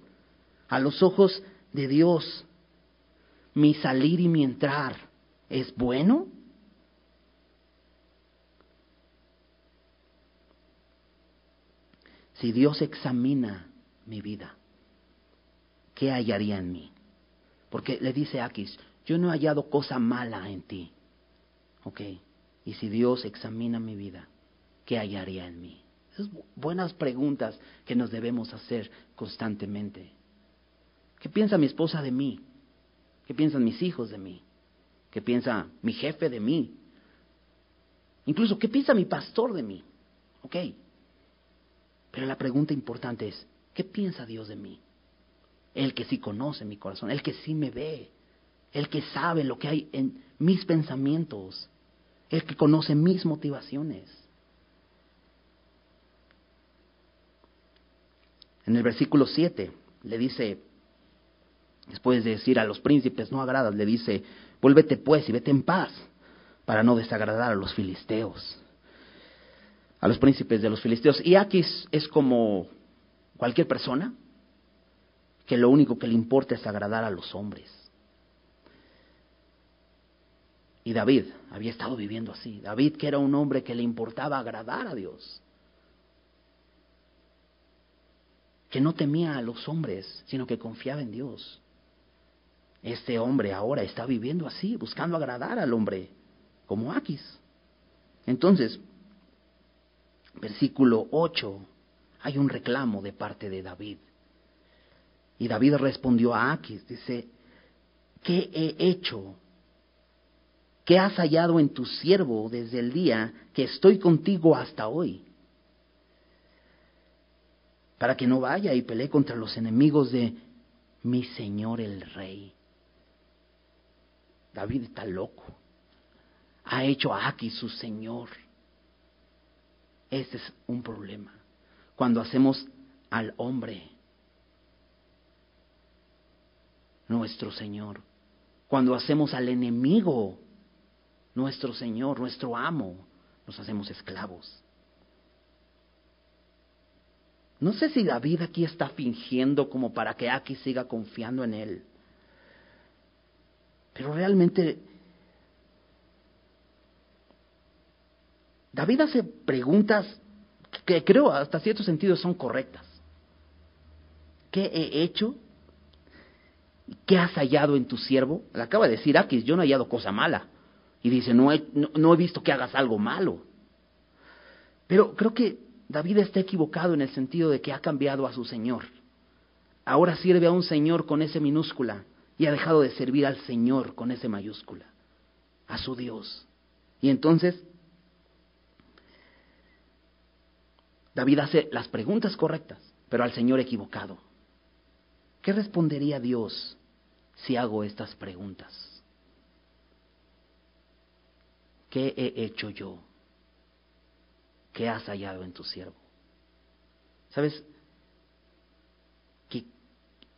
A los ojos de Dios, ¿mi salir y mi entrar es bueno? si Dios examina mi vida, ¿qué hallaría en mí? Porque le dice Aquis, yo no he hallado cosa mala en ti. ¿Ok? Y si Dios examina mi vida, ¿qué hallaría en mí? Buenas preguntas que nos debemos hacer constantemente. ¿Qué piensa mi esposa de mí? ¿Qué piensan mis hijos de mí? ¿Qué piensa mi jefe de mí? Incluso, ¿qué piensa mi pastor de mí? ¿Ok? Pero la pregunta importante es, ¿qué piensa Dios de mí? El que sí conoce mi corazón, el que sí me ve, el que sabe lo que hay en mis pensamientos, el que conoce mis motivaciones. En el versículo 7 le dice, después de decir a los príncipes no agradas, le dice, vuélvete pues y vete en paz para no desagradar a los filisteos, a los príncipes de los filisteos. Y aquí es como cualquier persona que lo único que le importa es agradar a los hombres. Y David había estado viviendo así. David que era un hombre que le importaba agradar a Dios. Que no temía a los hombres, sino que confiaba en Dios. Este hombre ahora está viviendo así, buscando agradar al hombre, como Aquis. Entonces, versículo 8, hay un reclamo de parte de David. Y David respondió a Aquis, dice, ¿qué he hecho? ¿Qué has hallado en tu siervo desde el día que estoy contigo hasta hoy? Para que no vaya y pelee contra los enemigos de mi Señor el Rey. David está loco. Ha hecho a su Señor. Ese es un problema. Cuando hacemos al hombre nuestro Señor. Cuando hacemos al enemigo nuestro Señor, nuestro amo, nos hacemos esclavos. No sé si David aquí está fingiendo como para que Aki siga confiando en él. Pero realmente David hace preguntas que creo hasta cierto sentido son correctas. ¿Qué he hecho ¿qué has hallado en tu siervo? Le acaba de decir Aquis, yo no he hallado cosa mala. Y dice, no he, no, he visto que hagas algo malo. Pero creo que David está equivocado en el sentido de que ha cambiado a su Señor. Ahora sirve a un Señor con ese minúscula y ha dejado de servir al Señor con ese mayúscula, a su Dios. Y entonces David hace las preguntas correctas, pero al Señor equivocado. ¿Qué respondería Dios si hago estas preguntas? ¿Qué he hecho yo? ¿Qué has hallado en tu siervo? ¿Sabes? Qué,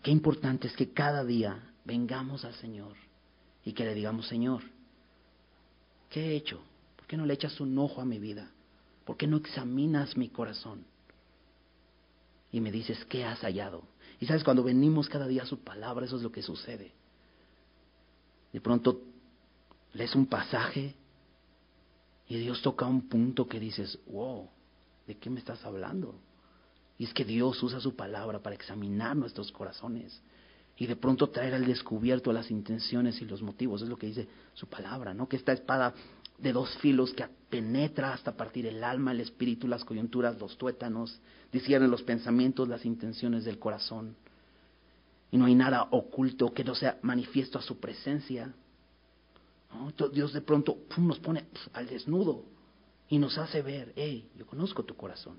qué importante es que cada día vengamos al Señor y que le digamos, Señor, ¿qué he hecho? ¿Por qué no le echas un ojo a mi vida? ¿Por qué no examinas mi corazón? Y me dices, ¿qué has hallado? Y sabes, cuando venimos cada día a su palabra, eso es lo que sucede. De pronto lees un pasaje y Dios toca un punto que dices, wow, ¿de qué me estás hablando? Y es que Dios usa su palabra para examinar nuestros corazones y de pronto traer al descubierto las intenciones y los motivos. Es lo que dice su palabra, ¿no? Que esta espada de dos filos que penetra hasta partir el alma, el espíritu, las coyunturas, los tuétanos, discierne los pensamientos, las intenciones del corazón. Y no hay nada oculto que no sea manifiesto a su presencia. Dios de pronto nos pone al desnudo y nos hace ver, hey, yo conozco tu corazón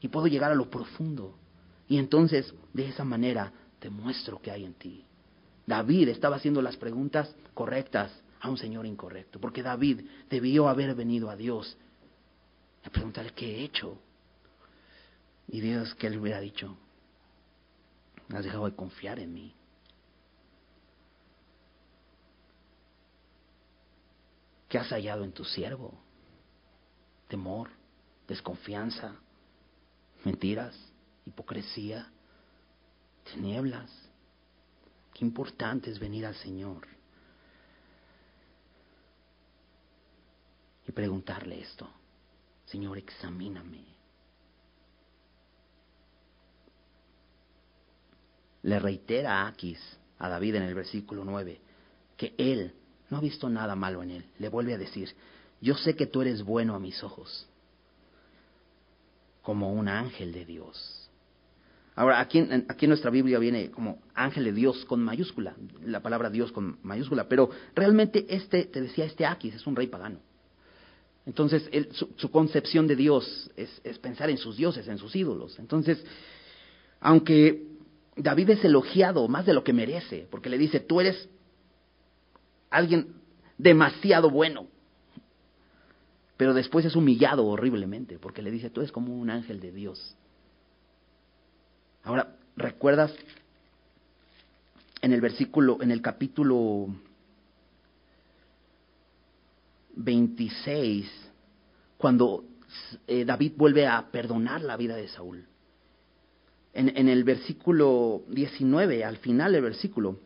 y puedo llegar a lo profundo. Y entonces, de esa manera, te muestro que hay en ti. David estaba haciendo las preguntas correctas a un Señor incorrecto, porque David debió haber venido a Dios a preguntarle qué he hecho. Y Dios, ¿qué le hubiera dicho? Has dejado de confiar en mí. ¿Qué has hallado en tu siervo? Temor, desconfianza, mentiras, hipocresía, tinieblas. Qué importante es venir al Señor y preguntarle esto. Señor, examíname. Le reitera Aquis, a David en el versículo 9, que él no ha visto nada malo en él. Le vuelve a decir, yo sé que tú eres bueno a mis ojos, como un ángel de Dios. Ahora, aquí en, aquí en nuestra Biblia viene como ángel de Dios con mayúscula, la palabra Dios con mayúscula, pero realmente este, te decía, este Aquis es un rey pagano. Entonces, su, concepción de Dios es, pensar en sus dioses, en sus ídolos. Entonces, aunque David es elogiado más de lo que merece, porque le dice, tú eres alguien demasiado bueno. pero después es humillado horriblemente, porque le dice, tú eres como un ángel de Dios. Ahora, ¿recuerdas en el versículo, en el capítulo 26, cuando eh, David vuelve a perdonar la vida de Saúl? En, en el versículo 19, al final del versículo,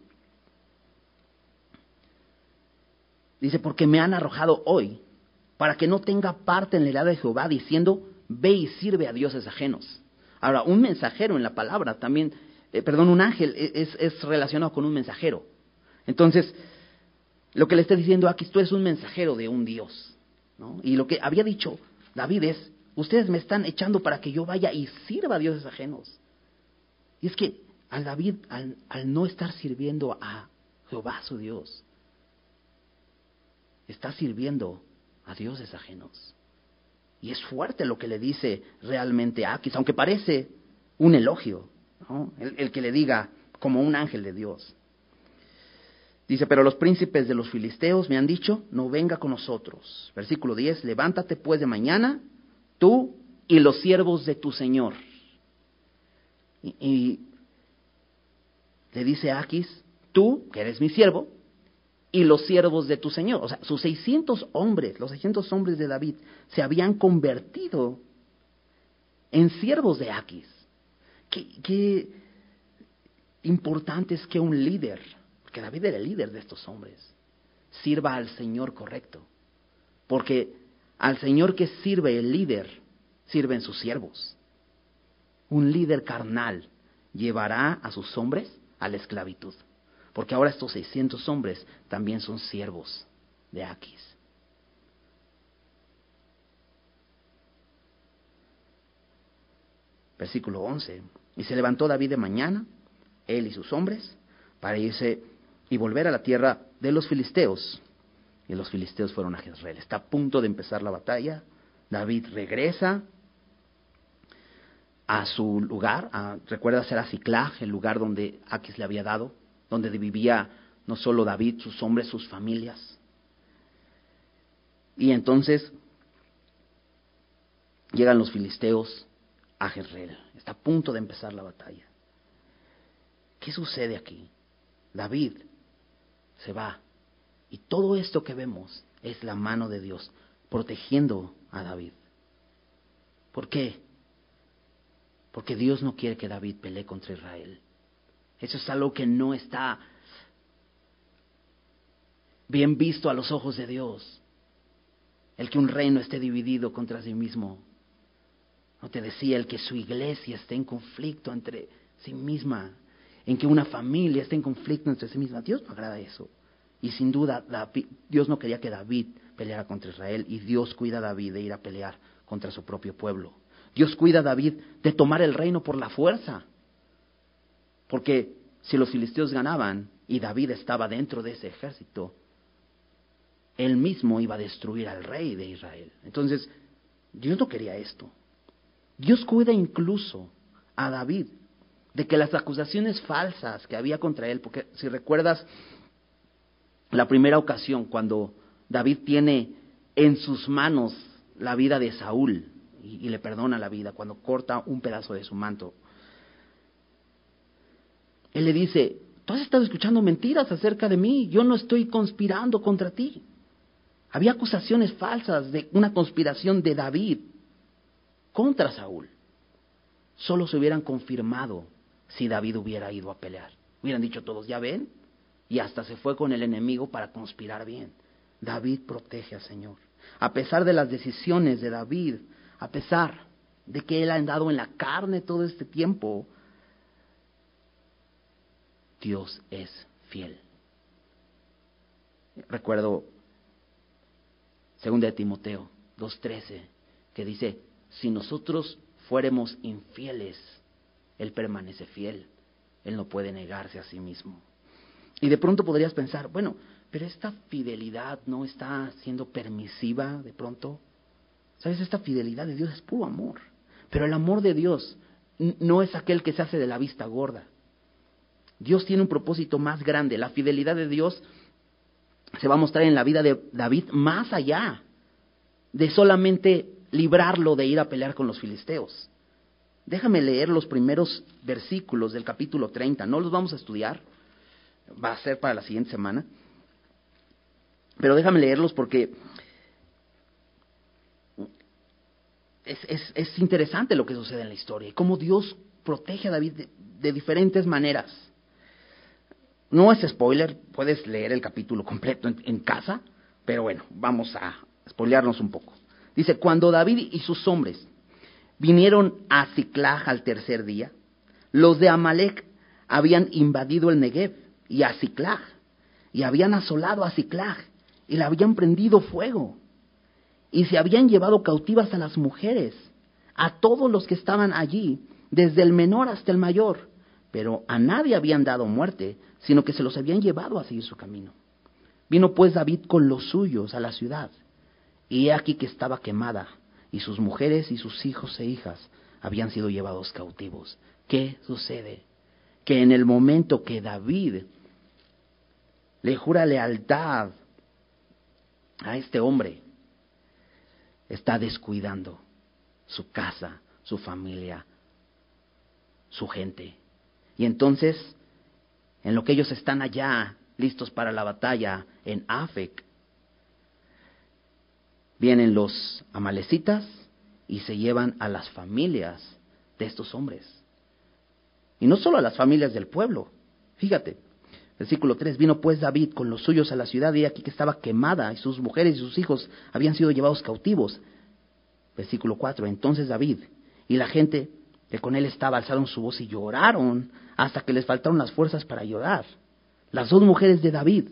dice, porque me han arrojado hoy para que no tenga parte en la heredad de Jehová, diciendo, ve y sirve a dioses ajenos. Ahora, un mensajero en la palabra también, eh, perdón, un ángel e, es, es, relacionado con un mensajero. Entonces, lo que le está diciendo aquí, tú eres un mensajero de un Dios. ¿no? Y lo que había dicho David es, ustedes me están echando para que yo vaya y sirva a dioses ajenos. Y es que al David, al, al no estar sirviendo a Jehová su Dios, está sirviendo a dioses ajenos. Y es fuerte lo que le dice realmente Aquis, aunque parece un elogio, el, el que le diga como un ángel de Dios. Dice, pero los príncipes de los filisteos me han dicho, no venga con nosotros. Versículo 10, levántate pues de mañana, tú y los siervos de tu Señor. Y, y le dice a Aquis, tú, que eres mi siervo, y los siervos de tu Señor. O sea, sus 600 hombres, los 600 hombres de David, se habían convertido en siervos de Aquis. Qué, importante es que un líder, porque David era el líder de estos hombres, sirva al Señor correcto. Porque al Señor que sirve el líder, sirven sus siervos. Un líder carnal llevará a sus hombres a la esclavitud. Porque ahora estos 600 hombres también son siervos de Aquis. Versículo 11. Y se levantó David de mañana, él y sus hombres, para irse y volver a la tierra de los filisteos. Y los filisteos fueron a Jezreel. Está a punto de empezar la batalla. David regresa a su lugar. A, recuerda ser a Ciclag, el lugar donde Aquis le había dado donde vivía no solo David, sus hombres, sus familias. Y entonces llegan los filisteos a Jezreel. Está a punto de empezar la batalla. ¿Qué sucede aquí? David se va. Y todo esto que vemos es la mano de Dios protegiendo a David. ¿Por qué? Porque Dios no quiere que David pelee contra Israel. Eso es algo que no está bien visto a los ojos de Dios. El que un reino esté dividido contra sí mismo. No te decía el que su iglesia esté en conflicto entre sí misma, en que una familia esté en conflicto entre sí misma. Dios no agrada eso. Y sin duda Dios no quería que David peleara contra Israel y Dios cuida a David de ir a pelear contra su propio pueblo. Dios cuida a David de tomar el reino por la fuerza. Porque si los filisteos ganaban y David estaba dentro de ese ejército, él mismo iba a destruir al rey de Israel. Entonces, Dios no quería esto. Dios cuida incluso a David de que las acusaciones falsas que había contra él, porque si recuerdas la primera ocasión cuando David tiene en sus manos la vida de Saúl y, y le perdona la vida, cuando corta un pedazo de su manto, él le dice, tú has estado escuchando mentiras acerca de mí, yo no estoy conspirando contra ti. Había acusaciones falsas de una conspiración de David contra Saúl. Solo se hubieran confirmado si David hubiera ido a pelear. Hubieran dicho todos, ya ven, y hasta se fue con el enemigo para conspirar bien. David protege al Señor. A pesar de las decisiones de David, a pesar de que él ha andado en la carne todo este tiempo, Dios es fiel. Recuerdo segunda de Timoteo 2:13 que dice, si nosotros fuéramos infieles, él permanece fiel. Él no puede negarse a sí mismo. Y de pronto podrías pensar, bueno, pero esta fidelidad no está siendo permisiva de pronto. ¿Sabes? Esta fidelidad de Dios es puro amor. Pero el amor de Dios no es aquel que se hace de la vista gorda. Dios tiene un propósito más grande. La fidelidad de Dios se va a mostrar en la vida de David más allá de solamente librarlo de ir a pelear con los filisteos. Déjame leer los primeros versículos del capítulo 30. No los vamos a estudiar, va a ser para la siguiente semana. Pero déjame leerlos porque es, interesante lo que sucede en la historia y cómo Dios protege a David de, diferentes maneras. No es spoiler, puedes leer el capítulo completo en, casa, pero bueno, vamos a spoilearnos un poco. Dice, cuando David y sus hombres vinieron a Ciclag al tercer día, los de Amalek habían invadido el Negev y a Ciclag, y habían asolado a Ciclag, y le habían prendido fuego y se habían llevado cautivas a las mujeres, a todos los que estaban allí, desde el menor hasta el mayor, pero a nadie habían dado muerte, sino que se los habían llevado a seguir su camino. Vino pues David con los suyos a la ciudad, y he aquí que estaba quemada, y sus mujeres y sus hijos e hijas habían sido llevados cautivos. ¿Qué sucede? Que en el momento que David le jura lealtad a este hombre, está descuidando su casa, su familia, su gente. Y entonces, en lo que ellos están allá, listos para la batalla en Afec, vienen los amalecitas y se llevan a las familias de estos hombres. Y no solo a las familias del pueblo. Fíjate, Versículo 3, vino pues David con los suyos a la ciudad y aquí que estaba quemada y sus mujeres y sus hijos habían sido llevados cautivos. Versículo 4, entonces David y la gente que con él estaba alzaron su voz y lloraron hasta que les faltaron las fuerzas para llorar. Las dos mujeres de David,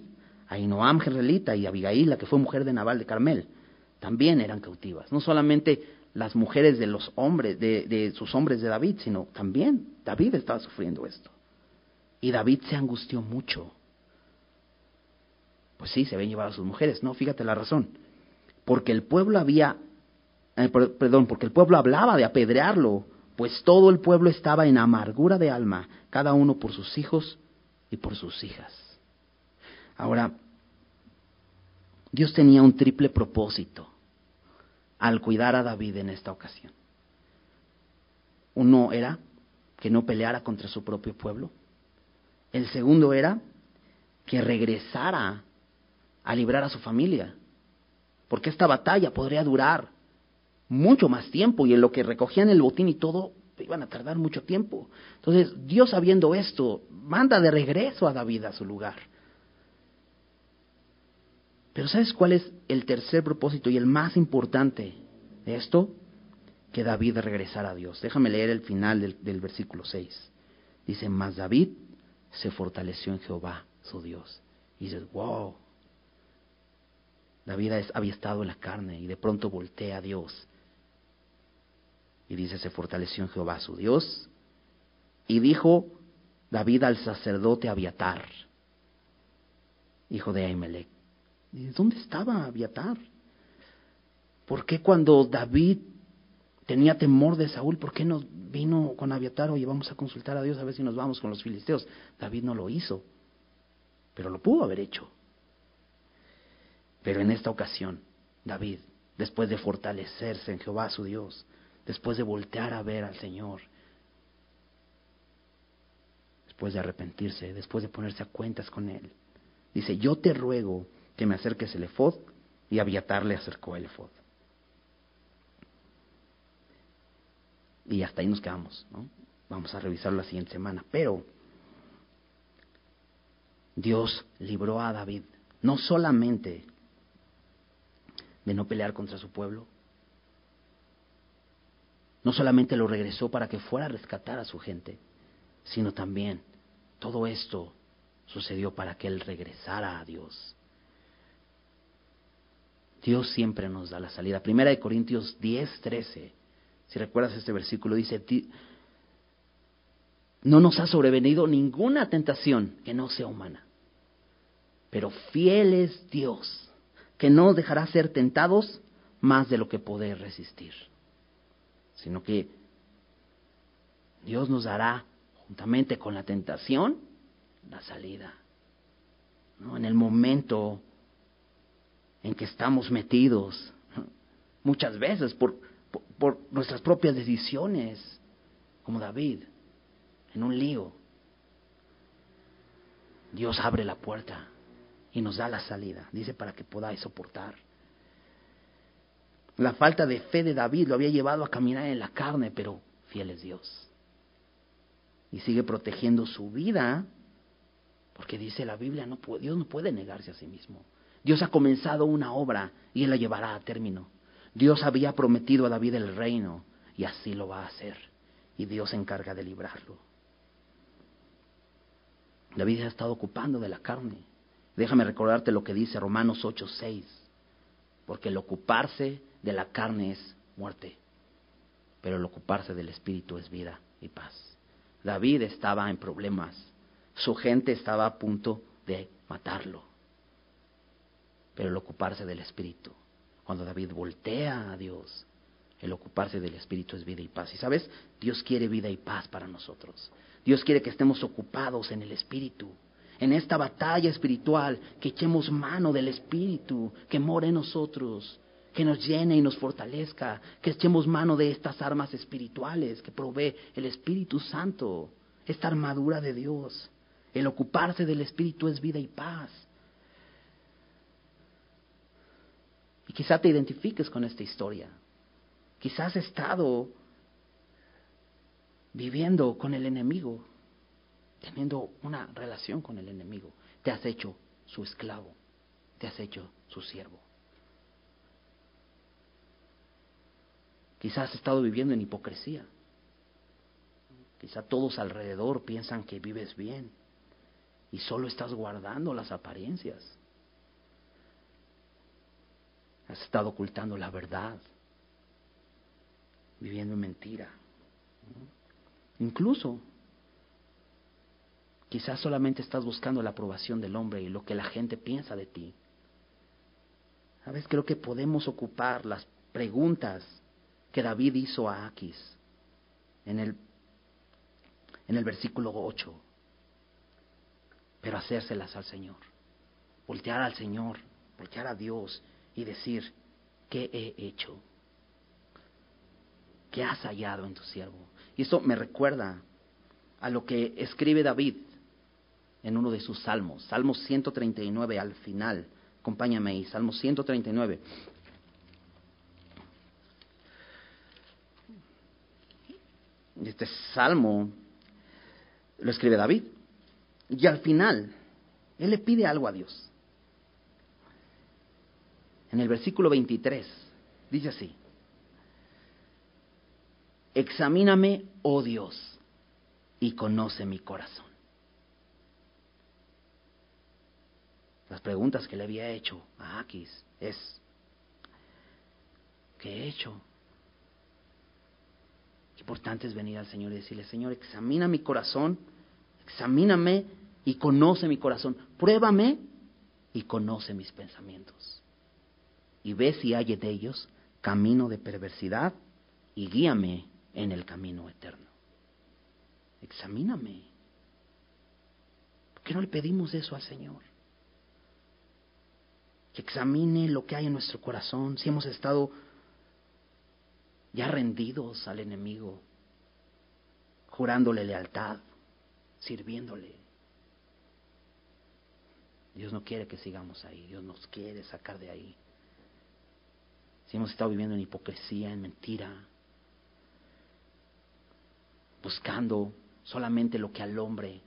Ainoam Gerrelita y Abigail, la que fue mujer de Nabal de Carmel, también eran cautivas. No solamente las mujeres de los hombres, de, sus hombres de David, sino también David estaba sufriendo esto. Y David se angustió mucho. Pues sí, se habían llevado a sus mujeres. No, fíjate la razón. Porque el pueblo había, eh, perdón, porque el pueblo hablaba de apedrearlo, pues todo el pueblo estaba en amargura de alma, cada uno por sus hijos y por sus hijas. Ahora, Dios tenía un triple propósito al cuidar a David en esta ocasión. Uno era que no peleara contra su propio pueblo. El segundo era que regresara a librar a su familia, porque esta batalla podría durar mucho más tiempo y en lo que recogían el botín y todo iban a tardar mucho tiempo. Entonces Dios sabiendo esto, manda de regreso a David a su lugar. Pero ¿sabes cuál es el tercer propósito y el más importante de esto? Que David regresara a Dios. Déjame leer el final del, del versículo 6. Dice, más David se fortaleció en Jehová, su Dios. Y dices, wow, David había estado en la carne y de pronto voltea a Dios. Y dice, se fortaleció en Jehová, su Dios. Y dijo David al sacerdote Abiatar, hijo de Ahimelech. ¿Dónde estaba Abiatar? ¿Por qué cuando David tenía temor de Saúl, ¿por qué no vino con Abiatar? Oye, vamos a consultar a Dios a ver si nos vamos con los filisteos. David no lo hizo, pero lo pudo haber hecho. Pero en esta ocasión, David, después de fortalecerse en Jehová su Dios, después de voltear a ver al Señor, después de arrepentirse, después de ponerse a cuentas con Él, dice, yo te ruego que me acerques el efod, y Abiatar le acercó el efod. Y hasta ahí nos quedamos, ¿no? Vamos a revisarlo la siguiente semana. Pero Dios libró a David no solamente de no pelear contra su pueblo, no solamente lo regresó para que fuera a rescatar a su gente, sino también todo esto sucedió para que él regresara a Dios. Dios siempre nos da la salida. Primera de Corintios 10, 13 si recuerdas este versículo, dice, no nos ha sobrevenido ninguna tentación que no sea humana, pero fiel es Dios, que no dejará ser tentados más de lo que poder resistir, sino que Dios nos dará, juntamente con la tentación, la salida. ¿no? En el momento en que estamos metidos muchas veces por, por, nuestras propias decisiones, como David, en un lío. Dios abre la puerta y nos da la salida, dice, para que podáis soportar. La falta de fe de David lo había llevado a caminar en la carne, pero fiel es Dios. Y sigue protegiendo su vida, porque dice la Biblia, no Dios no puede negarse a sí mismo. Dios ha comenzado una obra y Él la llevará a término. Dios había prometido a David el reino y así lo va a hacer. Y Dios se encarga de librarlo. David ha estado ocupando de la carne. Déjame recordarte lo que dice Romanos 8:6, porque el ocuparse de la carne es muerte, pero el ocuparse del espíritu es vida y paz. David estaba en problemas, su gente estaba a punto de matarlo, pero el ocuparse del espíritu, cuando David voltea a Dios, el ocuparse del espíritu es vida y paz. Y sabes, Dios quiere vida y paz para nosotros. Dios quiere que estemos ocupados en el espíritu en esta batalla espiritual, que echemos mano del Espíritu que mora en nosotros, que nos llene y nos fortalezca, que echemos mano de estas armas espirituales que provee el Espíritu Santo, esta armadura de Dios. El ocuparse del Espíritu es vida y paz. Y quizá te identifiques con esta historia. Quizás has estado viviendo con el enemigo teniendo una relación con el enemigo. Te has hecho su esclavo, te has hecho su siervo. Quizás has estado viviendo en hipocresía. Quizá todos alrededor piensan que vives bien y solo estás guardando las apariencias. Has estado ocultando la verdad, viviendo en mentira. Incluso Quizás solamente estás buscando la aprobación del hombre y lo que la gente piensa de ti. ¿Sabes? Creo que podemos ocupar las preguntas que David hizo a Aquis en el, en el versículo 8, pero hacérselas al Señor. Voltear al Señor, voltear a Dios y decir, ¿qué he hecho? ¿Qué has hallado en tu siervo? Y esto me recuerda a lo que escribe David en uno de sus salmos, Salmo 139 al final. Acompáñame ahí, Salmo 139. Este salmo lo escribe David. Y al final, él le pide algo a Dios. En el versículo 23, dice así, examíname, oh Dios, y conoce mi corazón. Las preguntas que le había hecho a Aquis es, ¿qué he hecho? Importante es venir al Señor y decirle, Señor, examina mi corazón, examíname y conoce mi corazón, pruébame y conoce mis pensamientos. Y ve si hay de ellos camino de perversidad y guíame en el camino eterno. Examíname. ¿Por qué no le pedimos eso al Señor? que examine lo que hay en nuestro corazón, si hemos estado ya rendidos al enemigo, jurándole lealtad, sirviéndole. Dios no quiere que sigamos ahí, Dios nos quiere sacar de ahí. Si hemos estado viviendo en hipocresía, en mentira, buscando solamente lo que al hombre,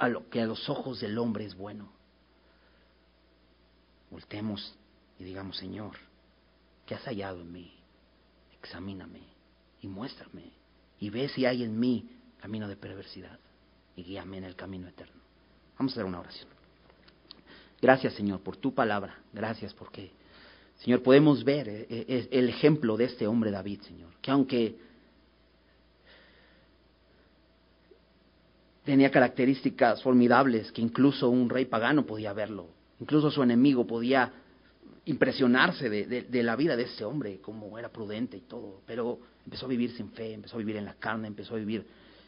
a lo que a los ojos del hombre es bueno voltemos y digamos, Señor, ¿qué has hallado en mí? Examíname y muéstrame y ve si hay en mí camino de perversidad y guíame en el camino eterno. Vamos a hacer una oración. Gracias, Señor, por tu palabra. Gracias porque, Señor, podemos ver eh, eh, el ejemplo de este hombre David, Señor, que aunque tenía características formidables que incluso un rey pagano podía verlo, Incluso su enemigo podía impresionarse de, la vida de ese hombre, como era prudente y todo, pero empezó a vivir sin fe, empezó a vivir en la carne, empezó a vivir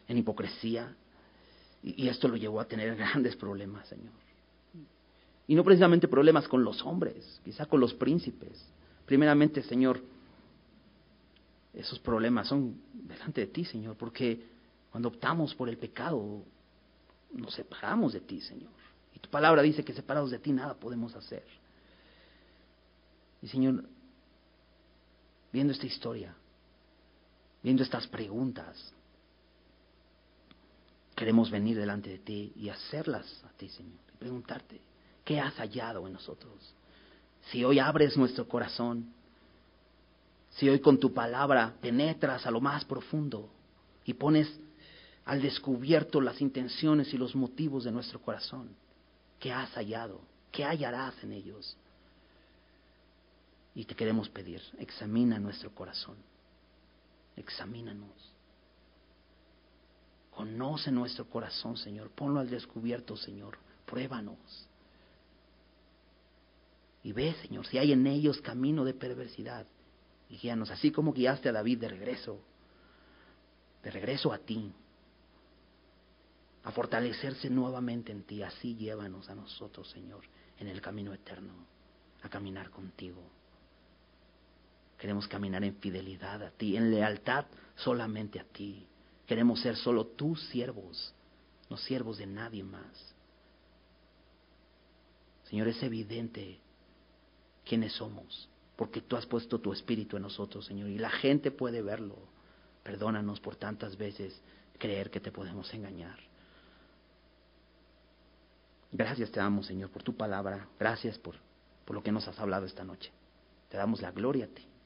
en hipocresía, y, y esto lo llevó a tener grandes problemas, Señor. Y no precisamente problemas con los hombres, quizá con los príncipes. Primeramente, Señor, esos problemas son delante de ti, Señor, porque cuando optamos por el pecado, nos separamos de ti, Señor. Y tu palabra dice que separados de ti nada podemos hacer. Y Señor, viendo esta historia, viendo estas preguntas, queremos venir delante de ti y hacerlas a ti, Señor, y preguntarte, ¿qué has hallado en nosotros? Si hoy abres nuestro corazón, si hoy con tu palabra penetras a lo más profundo y pones al descubierto las intenciones y los motivos de nuestro corazón, ¿qué has hallado? ¿Qué hallarás en ellos? Y te queremos pedir, examina nuestro corazón, examínanos. Conoce nuestro corazón, Señor, ponlo al descubierto, Señor, pruébanos. Y ve, Señor, si hay en ellos camino de perversidad. Y guíanos, así como guiaste a David de regreso, de regreso a ti, a fortalecerse nuevamente en ti. Así llévanos a nosotros, Señor, en el camino eterno, a caminar contigo. Queremos caminar en fidelidad a ti, en lealtad solamente a ti. Queremos ser solo tus siervos, no siervos de nadie más. Señor, es evidente quiénes somos, porque tú has puesto tu espíritu en nosotros, Señor, y la gente puede verlo. Perdónanos por tantas veces creer que te podemos engañar. Gracias te damos, Señor, por tu palabra. Gracias por, por lo que nos has hablado esta noche. Te damos la gloria a ti.